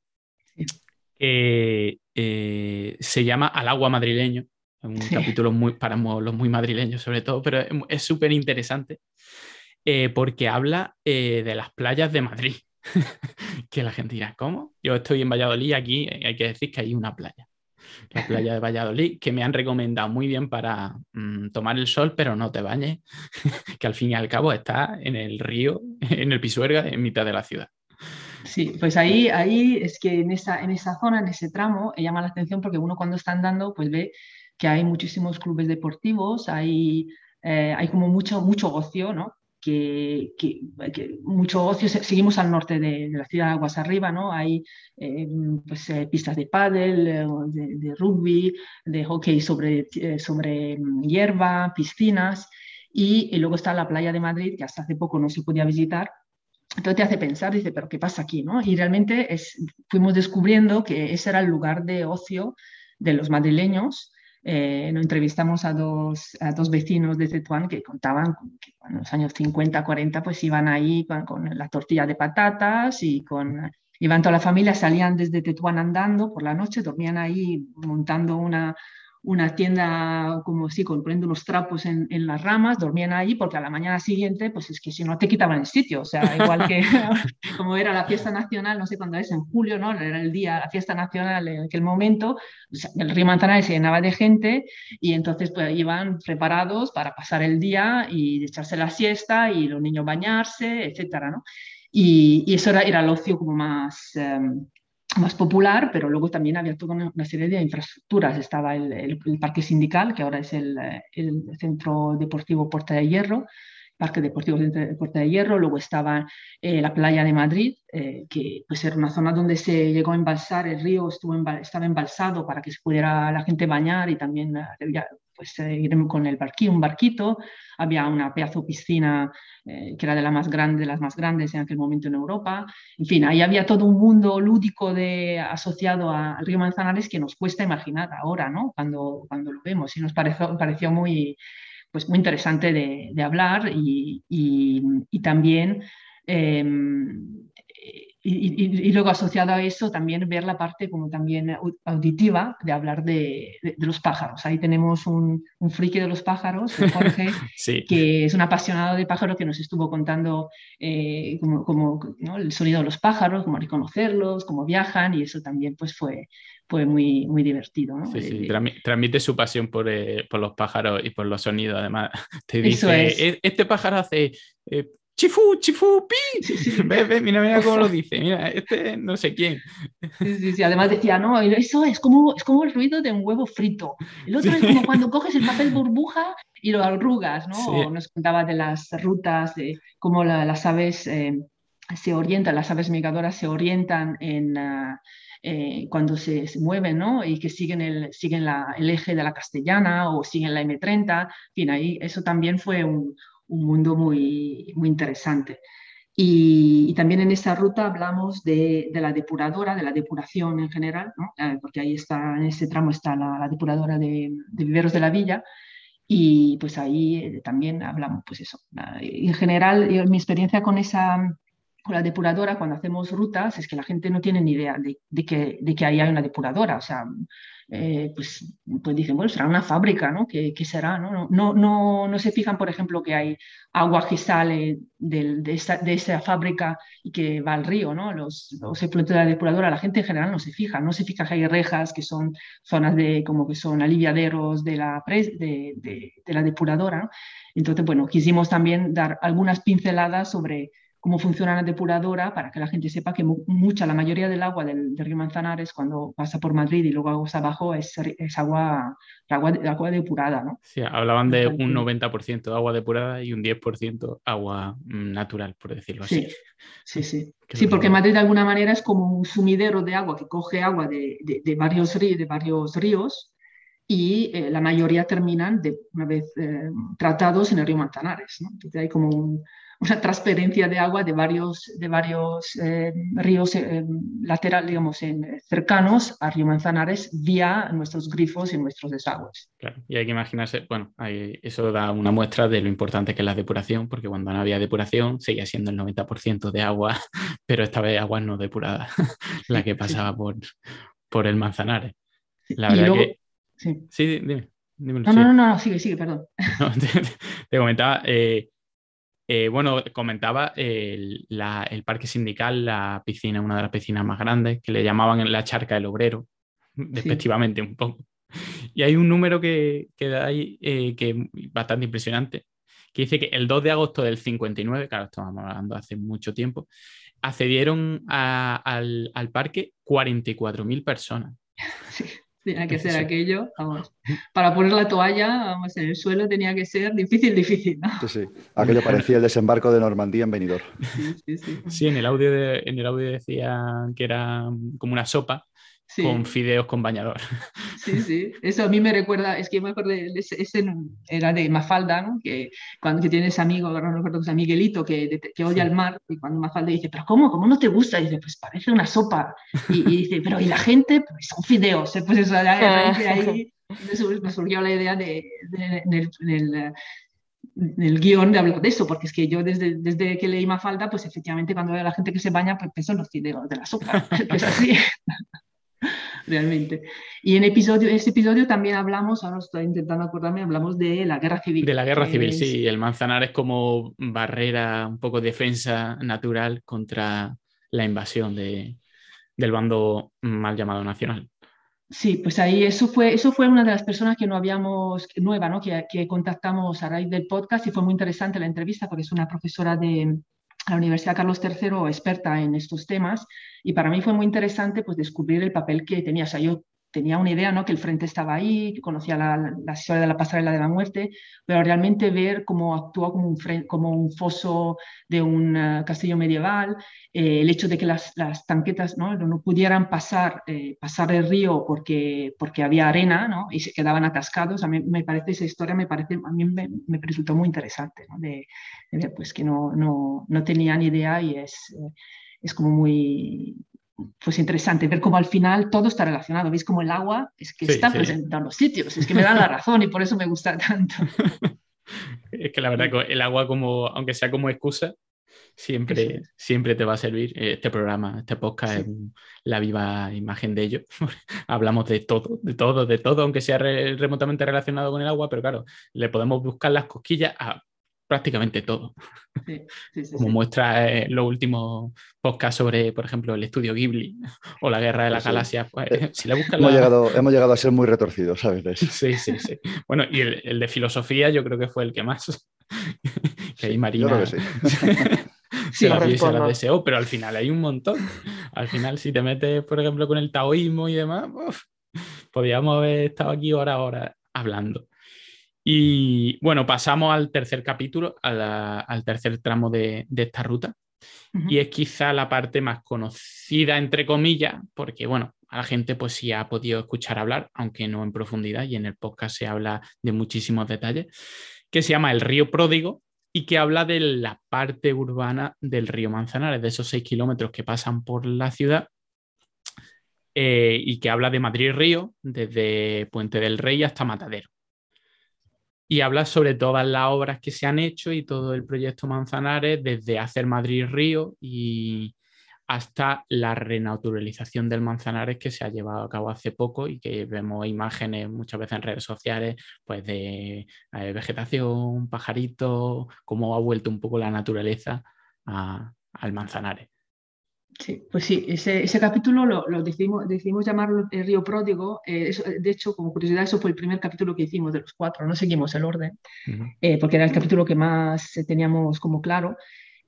que eh, se llama Al agua madrileño. Un capítulo muy, para los muy madrileños sobre todo, pero es súper interesante eh, porque habla de las playas de Madrid. que la gente dirá, ¿cómo? Yo estoy en Valladolid, aquí hay que decir que hay una playa. La playa de Valladolid, que me han recomendado muy bien para mm, tomar el sol, pero no te bañes, que al fin y al cabo está en el río, en el Pisuerga, en mitad de la ciudad. Sí, pues ahí, ahí es que en esa, en esa zona, en ese tramo, eh, llama la atención porque uno cuando está andando, pues ve que hay muchísimos clubes deportivos, hay, eh, hay como mucho, mucho ocio, ¿no? Que, mucho ocio, seguimos al norte de, la ciudad de Aguas Arriba, ¿no? Hay eh, pues, eh, pistas de pádel, eh, de, rugby, de hockey sobre, sobre mm, hierba, piscinas, y, luego está la playa de Madrid, que hasta hace poco no se podía visitar, entonces te hace pensar, dice, pero ¿qué pasa aquí? ¿no? Y realmente es, fuimos descubriendo que ese era el lugar de ocio de los madrileños eh, nos entrevistamos a dos, a dos vecinos de Tetuán que contaban que en los años 50, 40, pues iban ahí con, la tortilla de patatas y con, iban toda la familia, salían desde Tetuán andando por la noche, dormían ahí montando una, una tienda como si poniendo unos trapos en, en, las ramas, dormían allí porque a la mañana siguiente, pues es que si no te quitaban el sitio, o sea, igual que como era la fiesta nacional, no sé cuándo es, en julio, ¿no? Era el día, la fiesta nacional en aquel momento, el río Manzanares se llenaba de gente y entonces pues iban preparados para pasar el día y echarse la siesta y los niños bañarse, etcétera, ¿no? Y, y, eso era, era el ocio como más, em, más popular, pero luego también había toda una, serie de infraestructuras. Estaba el, Parque Sindical, que ahora es el, Centro Deportivo Puerta de Hierro, Parque Deportivo Puerta de Hierro, luego estaba eh, la playa de Madrid, eh, que pues era una zona donde se llegó a embalsar, el río estuvo estaba embalsado para que se pudiera la gente bañar y también pues eh, ir con el barquito, un barquito, había una pedazo piscina eh, que era de, la más grande, de las más grandes en aquel momento en Europa, en fin, ahí había todo un mundo lúdico de, asociado al río Manzanares que nos cuesta imaginar ahora, ¿no? Cuando, cuando lo vemos. Y nos pareció, pareció muy, pues muy interesante de, hablar y, y, también... Em, y, luego asociado a eso también ver la parte como también auditiva de hablar de, los pájaros. Ahí tenemos un, un, friki de los pájaros, Jorge, que es un apasionado de pájaros que nos estuvo contando eh, como, como el sonido de los pájaros, cómo reconocerlos, cómo viajan y eso también pues fue, fue muy, muy divertido. transmite su pasión por, eh, por, los pájaros y por los sonidos. Además, te dice, e, este pájaro hace eh, chifú, chifú, pi. Ve, mira, mira cómo lo dice, mira, este no sé quién. Sí, sí, Además decía, no, eso es como, es como el ruido de un huevo frito. El otro es como cuando coges el papel burbuja y lo arrugas, ¿no? nos contaba de las rutas, de cómo las aves eh, se orientan, las aves migradoras se orientan en... Ah, eh, cuando se, mueven ¿no? y que siguen, el, siguen la, el eje de la castellana o siguen la M30. En fin, ahí eso también fue un, un mundo muy, muy interesante. Y, también en esa ruta hablamos de, la depuradora, de la depuración en general, eh, porque ahí está, en ese tramo está la, depuradora de, viveros de la villa, y pues ahí eh, también hablamos, pues eso. En general, mi experiencia con esa, con la depuradora, cuando hacemos rutas, es que la gente no tiene ni idea de, que, de que ahí hay una depuradora. O sea, eh, pues, pues dicen, bueno, será una fábrica, ¿no? ¿Qué, será? No? No, no, no, se fijan, por ejemplo, que hay agua que sale de, de, esa, fábrica y que va al río, ¿no? Los, los efluentes de la depuradora, la gente en general no se fija, no se fija que hay rejas, que son zonas de, como que son aliviaderos de la, de, de la depuradora. Entonces, bueno, quisimos también dar algunas pinceladas sobre cómo funciona la depuradora para que la gente sepa que mucha, la mayoría del agua del, río Manzanares cuando pasa por Madrid y luego aguas abajo es, es agua, agua, agua depurada. ¿no? Sí, hablaban de un 90% de agua depurada y un 10% agua mm, natural, por decirlo así. Sí, sí. Sí, porque Madrid de alguna manera es como un sumidero de agua que coge agua de, de, varios, de varios ríos y eh, la mayoría terminan de una vez eh, tratados en el río Manzanares. ¿no? Entonces hay como un, una transferencia de agua de varios, de varios eh, ríos eh, laterales, digamos, en, cercanos a Río Manzanares vía nuestros grifos y nuestros desagües. Claro, y hay que imaginarse, bueno, eso da una muestra de lo importante que es la depuración, porque cuando no había depuración seguía siendo el 90% de agua, pero esta vez agua no depurada, la que pasaba por, por el Manzanares. La verdad que... Sí, sí dime. no, no, no, no, sigue, sigue, perdón. te, comentaba, eh, eh, bueno, comentaba el, parque sindical, la piscina, una de las piscinas más grandes, que le llamaban la charca del obrero, despectivamente un poco. Y hay un número que, que da ahí eh, que es bastante impresionante, que dice que el 2 de agosto del 59, claro, estamos hablando hace mucho tiempo, accedieron al, al parque 44.000 personas. Sí. Tenía que ser aquello, vamos, para poner la toalla, vamos, en el suelo tenía que ser difícil, difícil, ¿no? Sí, sí, aquello parecía el desembarco de Normandía en Benidorm. Sí, sí, sí. sí en, el audio en el audio decían que era como una sopa con fideos con bañador. Sí, sí, eso a mí me recuerda, es que me acuerdo, ese, era de Mafalda, ¿no? que cuando que tienes amigo, no recuerdo que Miguelito, que, que odia el mar, y cuando Mafalda dice, pero ¿cómo? ¿Cómo no te gusta? Y dice, pues parece una sopa. Y, dice, pero ¿y la gente? Pues son fideos. Pues eso, de ahí me surgió la idea de, de, el guion de hablar de eso, porque es que yo desde, desde que leí Mafalda, pues efectivamente cuando veo a la gente que se baña, pues pienso en los fideos de la sopa, que es así realmente. Y en episodio, ese episodio también hablamos, ahora estoy intentando acordarme, hablamos de la guerra civil. De la guerra civil, sí. El manzanar es como barrera, un poco defensa natural contra la invasión de, del bando mal llamado nacional. Sí, pues ahí eso fue, eso fue una de las personas que no habíamos, nueva, ¿no? Que, que contactamos a raíz del podcast y fue muy interesante la entrevista porque es una profesora de, la Universidad Carlos III, experta en estos temas, y para mí fue muy interesante pues, descubrir el papel que tenía. O sea, yo tenía una idea, ¿no? Que el frente estaba ahí, que conocía la, la, historia de la pasarela de la muerte, pero realmente ver cómo actúa como un, como un foso de un eh, castillo medieval, eh, el hecho de que las, las tanquetas ¿no? no pudieran pasar, eh, pasar el río porque, porque había arena ¿no? y se quedaban atascados, a mí me parece esa historia, me parece, a mí me, me resultó muy interesante, ¿no? de, de, pues que no, no, no tenía ni idea y es es como muy, pues interesante ver cómo al final todo está relacionado. ¿Veis cómo el agua es que está presente en los sitios? Es que me da la razón y por eso me gusta tanto. es que la verdad que el agua, como, aunque sea como excusa, siempre, siempre te va a servir. Este programa, este podcast es la viva imagen de ello. Hablamos de todo, de todo, de todo, aunque sea remotamente relacionado con el agua, pero claro, le podemos buscar las cosquillas a prácticamente todo. Como muestra eh, los últimos podcasts sobre, por ejemplo, el estudio Ghibli o la guerra de la galaxia. Pues, eh, si hemos, llegado, hemos llegado a ser muy retorcidos, ¿sabes? Sí, sí, sí. Bueno, y el, de filosofía yo creo que fue el que más. que ahí Marina. sí. se, la, deseó, pero al final hay un montón. Al final, si te metes, por ejemplo, con el taoísmo y demás, podríamos haber estado aquí hora a hora hablando. Y bueno, pasamos al tercer capítulo, al tercer tramo de, esta ruta. Y es quizá la parte más conocida, entre comillas, porque bueno, a la gente pues sí ha podido escuchar hablar, aunque no en profundidad, y en el podcast se habla de muchísimos detalles, que se llama El Río Pródigo y que habla de la parte urbana del río Manzanares, de esos seis kilómetros que pasan por la ciudad eh, y que habla de Madrid-Río, desde Puente del Rey hasta Matadero. Y habla sobre todas las obras que se han hecho y todo el proyecto Manzanares, desde hacer Madrid-Río y hasta la renaturalización del Manzanares que se ha llevado a cabo hace poco y que vemos imágenes muchas veces en redes sociales pues de eh, vegetación, pajaritos, cómo ha vuelto un poco la naturaleza al Manzanares. Sí, pues sí, ese, capítulo lo, decidimos, decidimos, llamarlo el río pródigo. Eh, de hecho, como curiosidad, eso fue el primer capítulo que hicimos de los cuatro, no seguimos el orden, eh, porque era el capítulo que más teníamos como claro.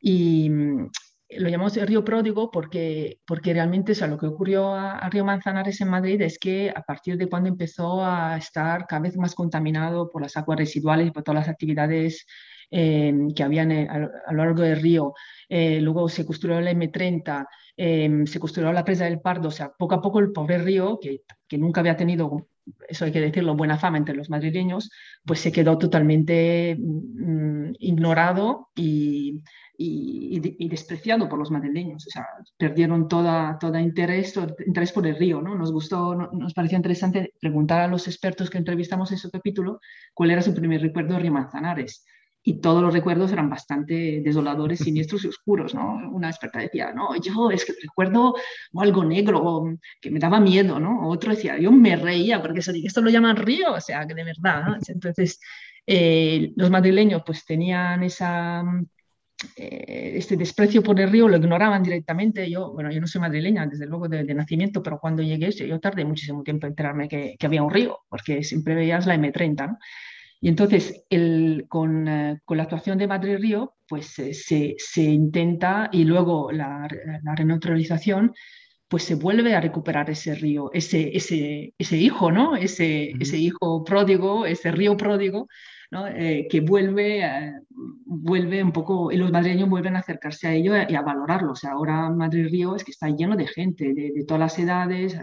Y mm, lo llamamos el río pródigo porque, porque realmente lo que ocurrió a, Río Manzanares en Madrid es que a partir de cuando empezó a estar cada vez más contaminado por las aguas residuales y por todas las actividades eh, que habían a, lo largo del río, eh, luego se construyó la M30, em, se construyó la presa del Pardo, o sea, poco a poco el pobre río, que, que nunca había tenido, eso hay que decirlo, buena fama entre los madrileños, pues se quedó totalmente mm, ignorado y, y, despreciado por los madrileños. O sea, perdieron toda, toda interés, interés por el río. ¿no? Nos gustó, nos pareció interesante preguntar a los expertos que entrevistamos en ese capítulo cuál era su primer recuerdo de Manzanares y todos los recuerdos eran bastante desoladores, siniestros y oscuros, ¿no? Una experta decía, no, yo es que recuerdo algo negro que me daba miedo, ¿no? Otro decía, yo me reía porque esto lo llaman río, o sea, que de verdad, ¿no? Entonces, eh, los madrileños pues tenían esa, eh, este desprecio por el río, lo ignoraban directamente. Yo, bueno, yo no soy madrileña, desde luego de, nacimiento, pero cuando llegué, yo tardé muchísimo tiempo en enterarme que, que había un río, porque siempre veías la M30, ¿no? Y entonces, el, con, eh, con, la actuación de Madrid Río, pues eh, se, se, intenta, y luego la, la, renaturalización, pues se vuelve a recuperar ese río, ese, ese, ese hijo, ¿no? Ese, ese hijo pródigo, ese río pródigo, eh, que vuelve, eh, vuelve un poco, y los madrileños vuelven a acercarse a ello y a valorarlo. O sea, ahora Madrid Río es que está lleno de gente de, todas las edades, eh,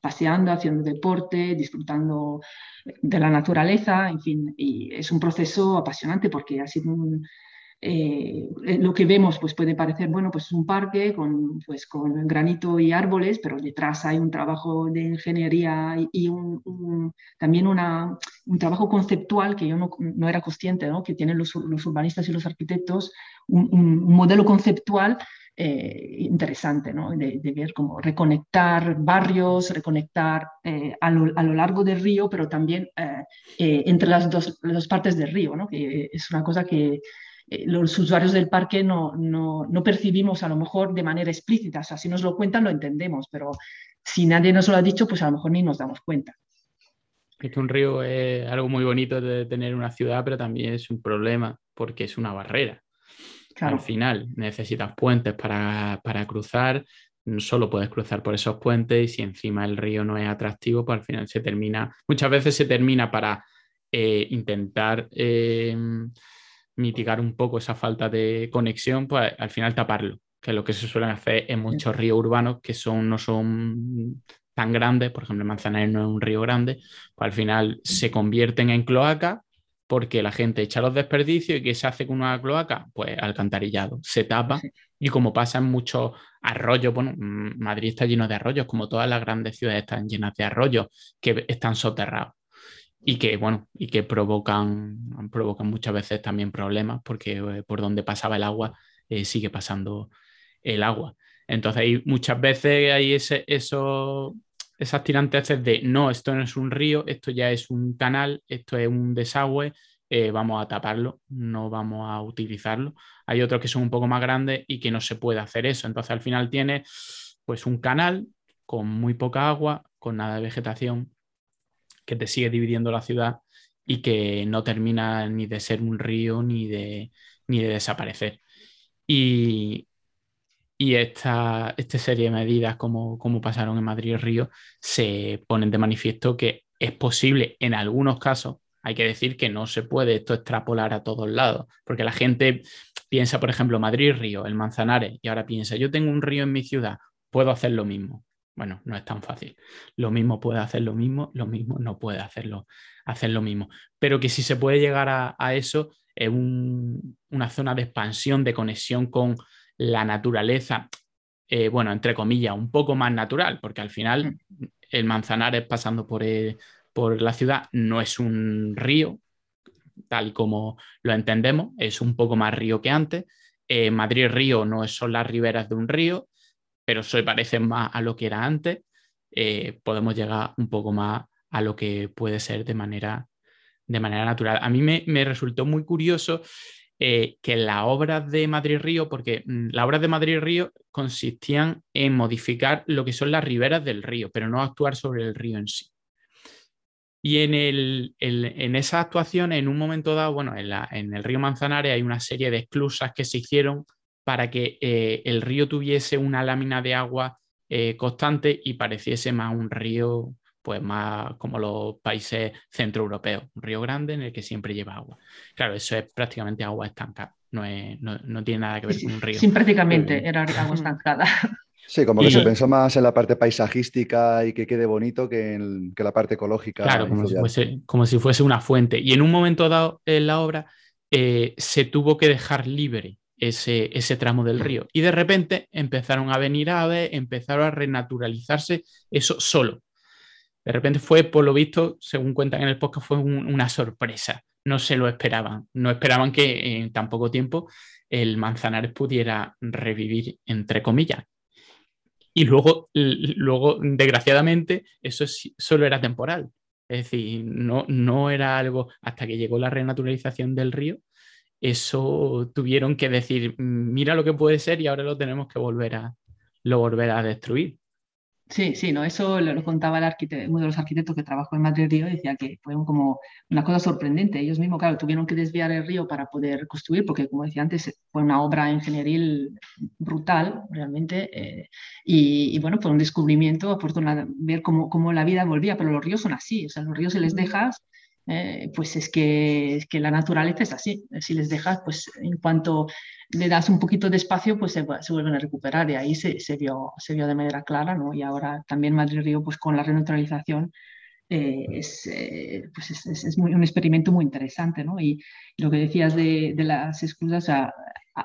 paseando, haciendo deporte, disfrutando de la naturaleza, en fin, y es un proceso apasionante porque ha sido un, eh, lo que vemos pues puede parecer, bueno, pues un parque con, pues, con granito y árboles, pero detrás hay un trabajo de ingeniería y, un, también una, un trabajo conceptual que yo no, no era consciente, ¿no? que tienen los, los, urbanistas y los arquitectos, un, modelo conceptual eh, interesante, ¿no? de, ver cómo reconectar barrios, reconectar eh, a, lo, a, lo, largo del río, pero también entre las dos, las partes del río, que es una cosa que eh, los usuarios del parque no, no, no, percibimos a lo mejor de manera explícita. O sea, si nos lo cuentan lo entendemos, pero si nadie nos lo ha dicho, pues a lo mejor ni nos damos cuenta. Es que un río es algo muy bonito de tener una ciudad, pero también es un problema porque es una barrera. Al final necesitas puentes para, para cruzar, solo puedes cruzar por esos puentes y si encima el río no es atractivo, pues al final se termina, muchas veces se termina para eh, intentar eh, mitigar un poco esa falta de conexión, pues al final taparlo, que es lo que se suele hacer en muchos ríos urbanos que son, no son tan grandes, por ejemplo, Manzanares no es un río grande, pues al final se convierten en cloaca porque la gente echa los desperdicios y ¿qué se hace con una cloaca? Pues alcantarillado, se tapa y como pasa en muchos arroyos, bueno, Madrid está lleno de arroyos, como todas las grandes ciudades están llenas de arroyos que están soterrados y que, bueno, y que provocan, provocan muchas veces también problemas porque eh, por donde pasaba el agua eh, sigue pasando el agua. Entonces hay muchas veces hay ese, eso, esas tiranteces de no, esto no es un río, esto ya es un canal, esto es un desagüe, eh, vamos a taparlo, no vamos a utilizarlo. Hay otros que son un poco más grandes y que no se puede hacer eso. Entonces al final tiene pues un canal con muy poca agua, con nada de vegetación que te sigue dividiendo la ciudad y que no termina ni de ser un río ni de, ni de desaparecer. Y, y esta, esta, serie de medidas, como, como pasaron en Madrid y Río, se ponen de manifiesto que es posible en algunos casos. Hay que decir que no se puede esto extrapolar a todos lados, porque la gente piensa, por ejemplo, Madrid, Río, el Manzanares, y ahora piensa, yo tengo un río en mi ciudad, puedo hacer lo mismo. Bueno, no es tan fácil. Lo mismo puede hacer lo mismo, lo mismo no puede hacerlo, hacer lo mismo. Pero que si se puede llegar a, eso, es una zona de expansión, de conexión con la naturaleza, eh, bueno, entre comillas, un poco más natural, porque al final el Manzanares pasando por, por la ciudad no es un río, tal como lo entendemos, es un poco más río que antes. Eh, Madrid-Río no son las riberas de un río, pero se parecen más a lo que era antes. Eh, podemos llegar un poco más a lo que puede ser de manera, de manera natural. A mí me, me resultó muy curioso eh, que las obras de Madrid-Río, porque mm, las obras de Madrid-Río consistían en modificar lo que son las riberas del río, pero no actuar sobre el río en sí. Y en, el, en esa actuación, en un momento dado, bueno, en, el río Manzanares hay una serie de esclusas que se hicieron para que eh, el río tuviese una lámina de agua eh, constante y pareciese más un río pues más como los países centroeuropeos, un río grande en el que siempre lleva agua. Claro, eso es prácticamente agua estancada, no, no, tiene nada que ver con un río. Sí, prácticamente era agua estancada. Sí, como que se pensó más en la parte paisajística y que quede bonito que en la parte ecológica. Claro, como si, fuese, como si, fuese, una fuente. Y en un momento dado en la obra eh, se tuvo que dejar libre ese, ese, tramo del río. Y de repente empezaron a venir aves, empezaron a renaturalizarse eso solo. De repente fue, por lo visto, según cuentan en el podcast, fue una sorpresa. No se lo esperaban. No esperaban que en tan poco tiempo el Manzanares pudiera revivir, entre comillas. Y luego, luego desgraciadamente, eso solo era temporal. Es decir, no, no era algo hasta que llegó la renaturalización del río, eso tuvieron que decir, mira lo que puede ser y ahora lo tenemos que volver a, lo volver a destruir. Sí, sí, no, eso lo, contaba el arquitecto, uno de los arquitectos que trabajó en Madrid Río, decía que fue como una cosa sorprendente. Ellos mismos, claro, tuvieron que desviar el río para poder construir, porque como decía antes, fue una obra ingenieril brutal, realmente, eh, y, bueno, fue un descubrimiento afortunado ver cómo, cómo, la vida volvía, pero los ríos son así, o sea, los ríos se les dejas eh, pues es que, es que la naturaleza es así. Si les dejas, pues en cuanto le das un poquito de espacio, pues se, vuelven a recuperar. Y ahí se, se, vio, se vio de manera clara, ¿no? Y ahora también Madrid Río, pues con la renaturalización, eh, es, eh, pues es, es, muy, un experimento muy interesante, ¿no? Y, lo que decías de, de las excusas,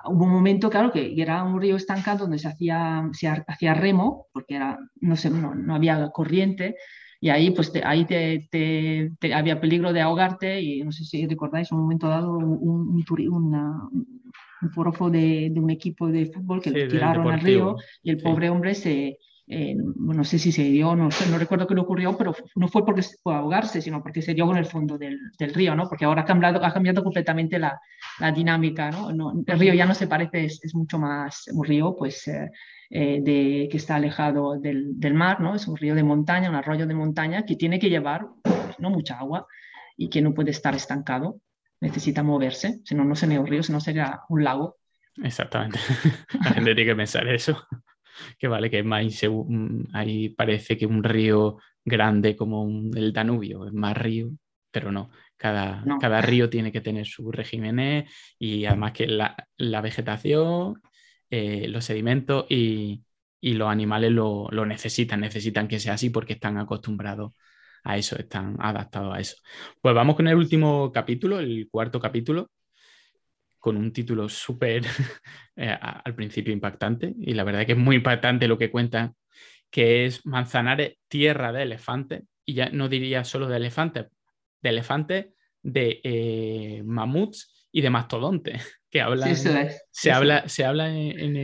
hubo un momento, claro, que era un río estancado donde se hacía, se hacía remo, porque era, no, sé, no, no había corriente, y ahí, pues, ahí te, te, había peligro de ahogarte y no sé si recordáis, un momento dado un, un, un de, de, un equipo de fútbol que lo tiraron al río y el pobre hombre se, eh, no sé si se dio, no, no recuerdo qué le ocurrió, pero no fue porque fue a ahogarse, sino porque se dio con el fondo del, del, río, ¿no? Porque ahora ha cambiado, ha cambiado completamente la, la dinámica, ¿no? El río ya no se parece, es, es mucho más un río, pues, eh, eh, de, que está alejado del, del, mar, ¿no? Es un río de montaña, un arroyo de montaña que tiene que llevar pues, no mucha agua y que no puede estar estancado, necesita moverse, si no, no sería un río, si no sería un lago. Exactamente. La gente tiene que pensar eso. Que vale, que es más ahí parece que un río grande como el Danubio es más río, pero no. Cada, cada río tiene que tener su régimen y además que la, la vegetación eh, los sedimentos y, los animales lo, necesitan, necesitan que sea así porque están acostumbrados a eso, están adaptados a eso. Pues vamos con el último capítulo, el cuarto capítulo, con un título súper eh, al principio impactante y la verdad que es muy impactante lo que cuentan, que es Manzanares, tierra de elefantes, y ya no diría solo de elefantes, de elefantes, de eh, mamuts y de mastodontes que habla, se, habla, se habla en,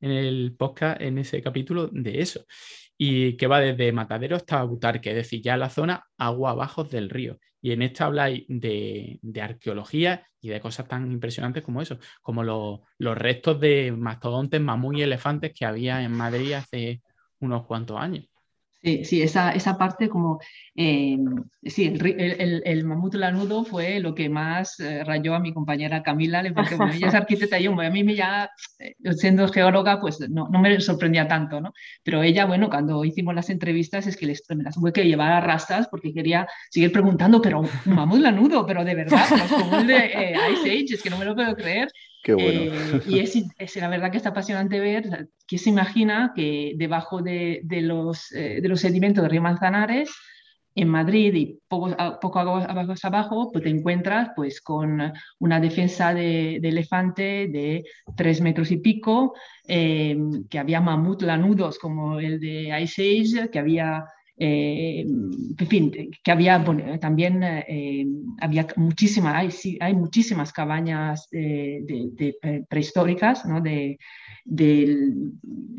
el, podcast, en ese capítulo, de eso. Y que va desde Matadero hasta Butarque, es decir, ya la zona agua abajo del río. Y en esta habláis de, arqueología y de cosas tan impresionantes como eso, como los restos de mastodontes, mamú y elefantes que había en Madrid hace unos cuantos años. Sí, sí, esa, esa parte como, eh, sí, el, el, el, mamut lanudo fue lo que más eh, rayó a mi compañera Camila, porque bueno, ella es arquitecta y yo, a mí ya, eh, siendo geóloga, pues no, no, me sorprendía tanto, ¿no? Pero ella, bueno, cuando hicimos las entrevistas es que me las tuve que llevar a rastas porque quería seguir preguntando, pero mamut lanudo, pero de verdad, como el de Ice Age, es que no me lo puedo creer. Qué bueno. Eh, y es, es, la verdad que está apasionante ver que se imagina que debajo de, de los, eh, de los sedimentos de Río Manzanares, en Madrid y poco, poco abajo, abajo, pues te encuentras pues, con una defensa de, de elefante de tres metros y pico, eh, que había mamut lanudos como el de Ice Age, que había eh, en fin, que había también eh, había muchísimas, hay, muchísimas cabañas de, prehistóricas, ¿no? de,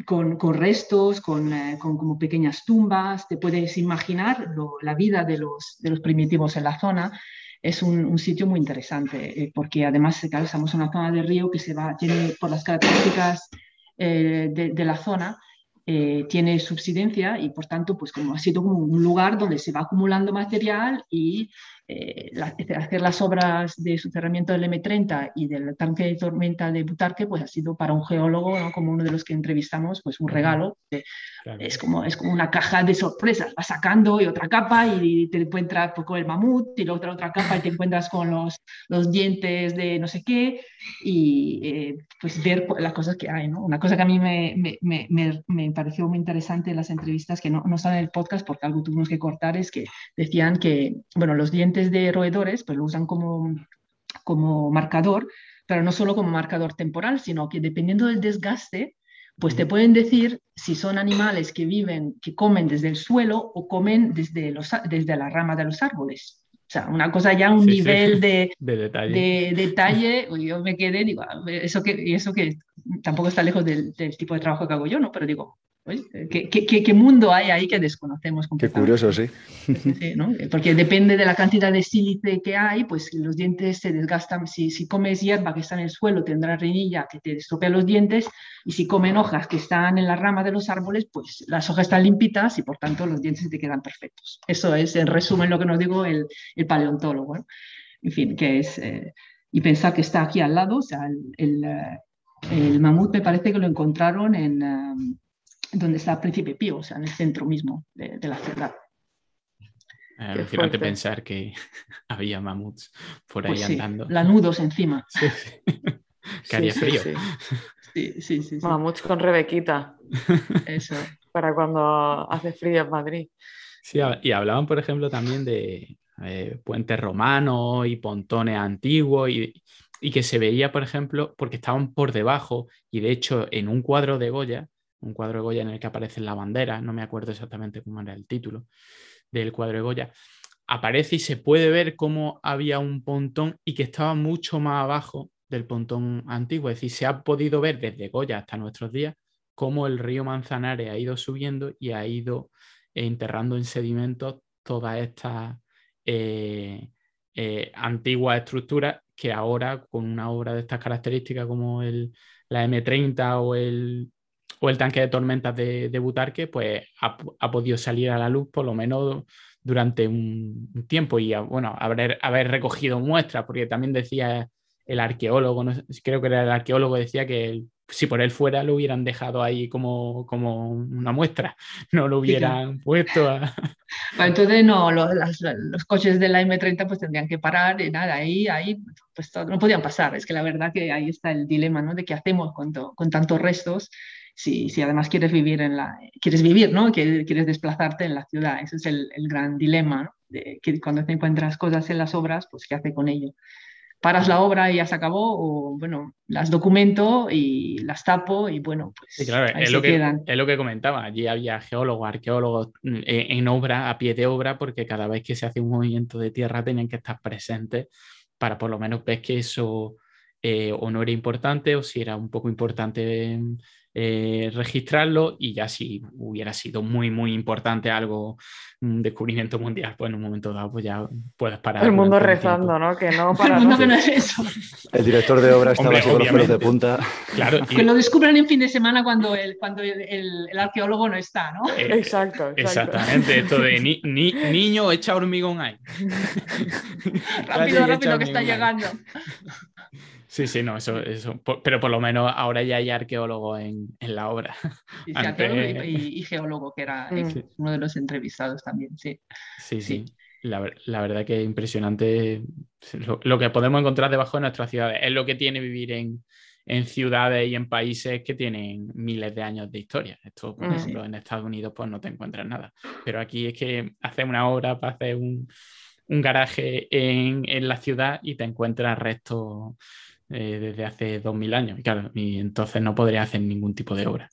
con, restos, con, como pequeñas tumbas, te puedes imaginar la vida de los, de los primitivos en la zona es un, sitio muy interesante, porque además estamos en una zona de río que se va, tiene por las características de, la zona, eh, tiene subsidencia y por tanto, pues como ha sido como un lugar donde se va acumulando material y eh, hacer las obras de soterramiento del M30 y del tanque de tormenta de Butarque, pues ha sido para un geólogo, como uno de los que entrevistamos, pues un regalo. Es, como, es como una caja de sorpresas, vas sacando y otra capa y te encuentras pues, con el mamut y la otra, otra capa y te encuentras con los, los dientes de no sé qué y eh, pues ver las cosas que hay. ¿no? Una cosa que a mí me, me, me, me, pareció muy interesante en las entrevistas, que no, no están en el podcast porque algo tuvimos que cortar, es que decían que, bueno, los dientes de roedores, pues lo usan como, como marcador, pero no solo como marcador temporal, sino que dependiendo del desgaste, pues te pueden decir si son animales que viven, que comen desde el suelo o comen desde, los, desde la rama de los árboles. O sea, una cosa ya, un nivel De, de, detalle. De detalle, yo me quedé, digo, eso que, eso que tampoco está lejos del, del, tipo de trabajo que hago yo, ¿no? Pero digo, ¿Qué, qué, mundo hay ahí que desconocemos? Qué curioso, sí. Porque depende de la cantidad de sílice que hay, pues los dientes se desgastan. Si, si comes hierba que está en el suelo, tendrás renilla que te estropea los dientes. Y si comen hojas que están en la rama de los árboles, pues las hojas están limpitas y por tanto los dientes te quedan perfectos. Eso es, en resumen, lo que nos digo el, el paleontólogo. En fin, que es. Eh, y pensar que está aquí al lado, o sea, el, el, el mamut me parece que lo encontraron en. Eh, donde está Príncipe Pío, o sea, en el centro mismo de, la ciudad. Alucinante pensar que había mamuts por ahí pues sí, andando. Lanudos encima. Sí, que haría frío. Sí, sí, sí. Mamuts con Rebequita. Eso. Para cuando hace frío en Madrid. Sí, y hablaban, por ejemplo, también de eh, puentes romanos y pontones antiguos y, y que se veía, por ejemplo, porque estaban por debajo y de hecho en un cuadro de Goya un cuadro de Goya en el que aparece la bandera, no me acuerdo exactamente cómo era el título del cuadro de Goya, aparece y se puede ver cómo había un pontón y que estaba mucho más abajo del pontón antiguo. Es decir, se ha podido ver desde Goya hasta nuestros días cómo el río Manzanares ha ido subiendo y ha ido enterrando en sedimentos todas estas eh, eh, antiguas estructuras que ahora con una obra de estas características como el, la M30 o el o el tanque de tormentas de, de Butarque, pues ha, podido salir a la luz por lo menos durante un tiempo. Y bueno, haber, haber recogido muestras, porque también decía el arqueólogo, creo que era el arqueólogo, decía que si por él fuera lo hubieran dejado ahí como, como una muestra, no lo hubieran puesto a... entonces no, los, los, coches de la M30 pues tendrían que parar y nada, ahí, ahí pues no podían pasar, es que la verdad que ahí está el dilema, ¿no? De qué hacemos con, con tantos restos si, si, además quieres vivir en la, quieres vivir, ¿no? Quieres desplazarte en la ciudad. Ese es el, el gran dilema, ¿no? De que cuando te encuentras cosas en las obras, pues ¿qué hace con ello? ¿Paras la obra y ya se acabó? O bueno, las documento y las tapo y bueno, pues sí, claro, es, lo que, es lo que comentaba. Allí había geólogos, arqueólogos mm, en obra, a pie de obra, porque cada vez que se hace un movimiento de tierra tenían que estar presentes para por lo menos ver que eso eh, o no era importante o si era un poco importante eh, registrarlo y ya si hubiera sido muy, muy importante algo, un descubrimiento mundial, pues en un momento dado pues ya puedes parar. El mundo rezando, ¿no? Que no para El mundo que no es eso. El director de obra estaba con los pelos de punta. Claro. Que lo descubren en fin de semana cuando el, cuando el, el, arqueólogo no está, ¿no? Eh, exacto, Exactamente, esto de ni, ni, niño echa hormigón ahí. rápido, rápido, que está llegando. Sí, sí, no, eso, eso. pero por lo menos ahora ya hay arqueólogo en, en la obra. Sí, arqueólogo y, geólogo, que era mm. uno de los entrevistados también, sí. Sí, sí. La, la, verdad que es impresionante lo, que podemos encontrar debajo de nuestras ciudades. Es lo que tiene vivir en, en ciudades y en países que tienen miles de años de historia. Esto, por mm. ejemplo, en Estados Unidos, pues no te encuentras nada. Pero aquí es que haces una obra para hacer un, un garaje en, en la ciudad y te encuentras restos eh, desde hace 2000 años. Y claro, y entonces no podría hacer ningún tipo de obra.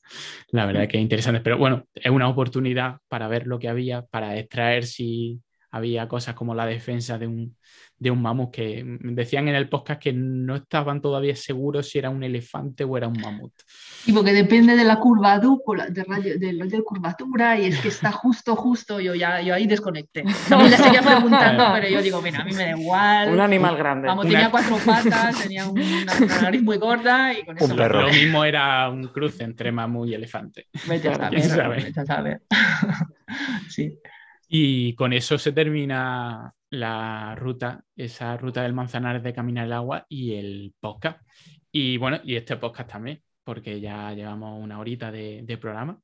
La verdad es que es interesante, pero bueno, es una oportunidad para ver lo que había, para extraer si había cosas como la defensa de un, de un mamut que decían en el podcast que no estaban todavía seguros si era un elefante o era un mamut. Y porque depende de la curvatura, de, radio, de, de, curvatura, y es que está justo, justo, yo ya yo ahí desconecté. No me la seguía preguntando, pero yo digo, mira, a mí me da igual. Un animal grande. Vamos, tenía cuatro patas, tenía una, una, nariz muy gorda y con eso. Un perro. Lo mismo era un cruce entre mamut y elefante. Vete a saber, sabe? vete a saber. sí. Y con eso se termina la ruta, esa ruta del Manzanares de Caminar el Agua y el podcast. Y bueno, y este podcast también, porque ya llevamos una horita de, de programa.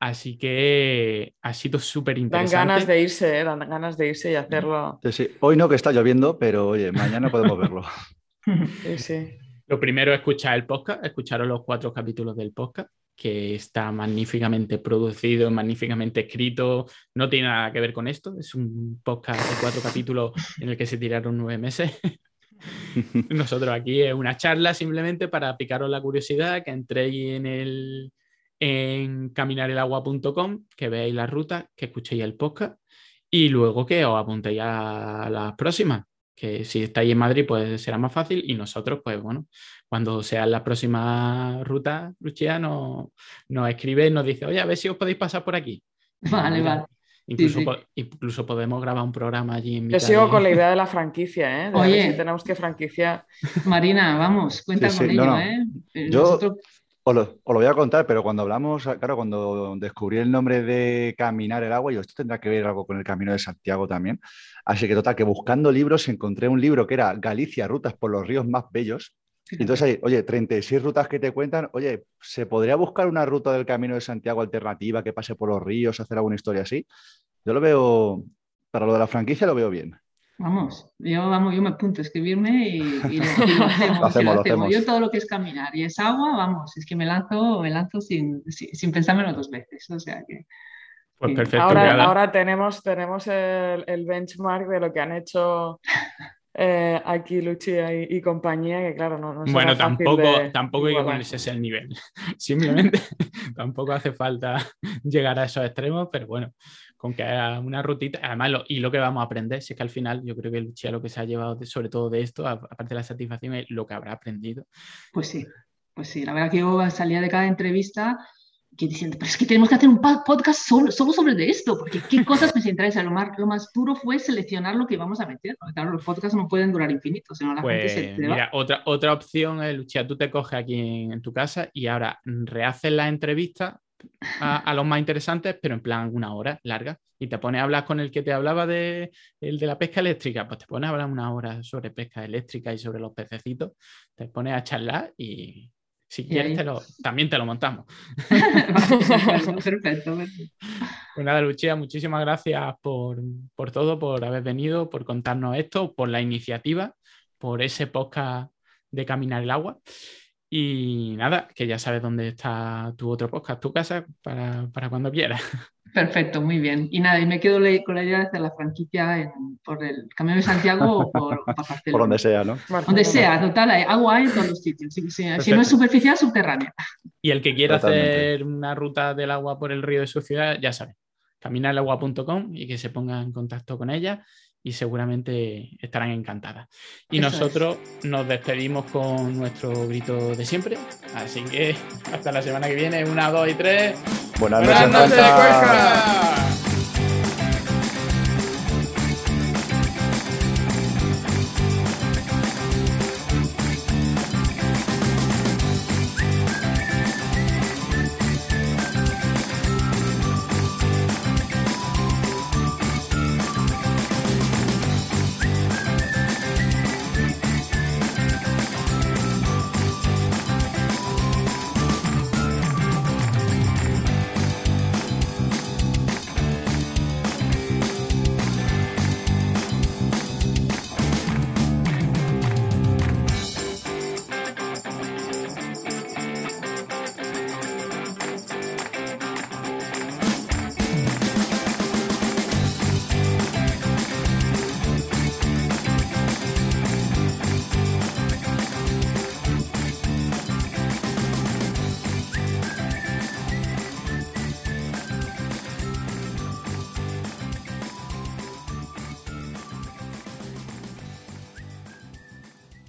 Así que ha sido súper Dan interesante. ganas de irse, ¿eh? dan ganas de irse y hacerlo. Sí, sí. Hoy no que está lloviendo, pero oye, mañana podemos verlo. Sí, sí. Lo primero es escuchar el podcast, escucharos los cuatro capítulos del podcast, que está magníficamente producido, magníficamente escrito. No tiene nada que ver con esto. Es un podcast de cuatro capítulos en el que se tiraron nueve meses. Nosotros aquí es una charla simplemente para picaros la curiosidad, que entréis en el en caminarelagua.com, que veáis la ruta, que escuchéis el podcast y luego que os apuntéis a las próximas, que si estáis en Madrid pues será más fácil y nosotros pues bueno, cuando sean las próximas rutas, Lucia nos, nos escribe y nos dice, oye, a ver si os podéis pasar por aquí. Vale, vale. Incluso, sí. po- incluso podemos grabar un programa allí en Yo mitad sigo de- con la idea de la franquicia, ¿eh? De Oye. si tenemos que franquiciar. Marina, vamos, cuenta Sí, con sí, ello, no, no. ¿eh? Eh, Yo- nosotros- Os lo, os lo voy a contar, pero cuando hablamos, claro, cuando descubrí el nombre de Caminar el Agua, yo esto tendrá que ver algo con el Camino de Santiago también. Así que total, que buscando libros encontré un libro que era Galicia, rutas por los ríos más bellos. Y entonces ahí, oye, 36 rutas que te cuentan, oye, ¿se podría buscar una ruta del Camino de Santiago alternativa que pase por los ríos, hacer alguna historia así? Yo lo veo, para lo de la franquicia lo veo bien. Vamos, yo, vamos, yo me apunto a escribirme y, y lo, lo hacemos. Lo hacemos, lo hacemos. Yo todo lo que es caminar y es agua, vamos, es que me lanzo, me lanzo sin, sin, sin pensármelo dos veces. O sea que Pues perfecto. Ahora, ahora tenemos, tenemos el, el benchmark de lo que han hecho eh, aquí Lucia y, y compañía, que claro, no, no Bueno, fácil tampoco, de tampoco hay que ponerse ese el nivel. Simplemente tampoco hace falta llegar a esos extremos, pero bueno, con que haya una rutita, además, lo- y lo que vamos a aprender, si es que al final yo creo que Lucia lo que se ha llevado de- sobre todo de esto, a- aparte de la satisfacción, es lo que habrá aprendido. Pues sí, pues sí, la verdad que yo salía de cada entrevista que diciendo, pero es que tenemos que hacer un podcast solo, solo sobre de esto, porque qué cosas me interesa. Lo más, lo más duro fue seleccionar lo que íbamos a meter. porque Claro, los podcasts no pueden durar infinito, sino la gente Pues se te va. mira, otra, otra opción es, Lucia, tú te coges aquí en, en tu casa y ahora rehaces la entrevista a, a los más interesantes, pero en plan una hora larga, y te pones a hablar con el que te hablaba de, el de la pesca eléctrica, pues te pones a hablar una hora sobre pesca eléctrica y sobre los pececitos, te pones a charlar y si quieres ahí- te lo- también te lo montamos. perfecto, perfecto. Pues nada, Lucia, muchísimas gracias por, por todo, por haber venido, por contarnos esto, por la iniciativa, por ese podcast de Caminar el Agua. Y nada, que ya sabes dónde está tu otro podcast, tu casa, para, para cuando quieras. Perfecto, muy bien. Y nada, y me quedo con la idea de hacer la franquicia en- por el Camino de Santiago o por, por Barcelona. Por donde sea, ¿no? Donde sea, total, hay agua hay en todos los sitios. Si, si- si no es superficial, subterránea. Y el que quiera Totalmente. hacer una ruta del agua por el río de su ciudad, ya sabe, caminarelagua.com y que se ponga en contacto con ella y seguramente estarán encantadas. Y Eso nosotros nos despedimos con nuestro grito de siempre. Así que hasta la semana que viene, una, dos y tres. Buenas Buenas noches, noches.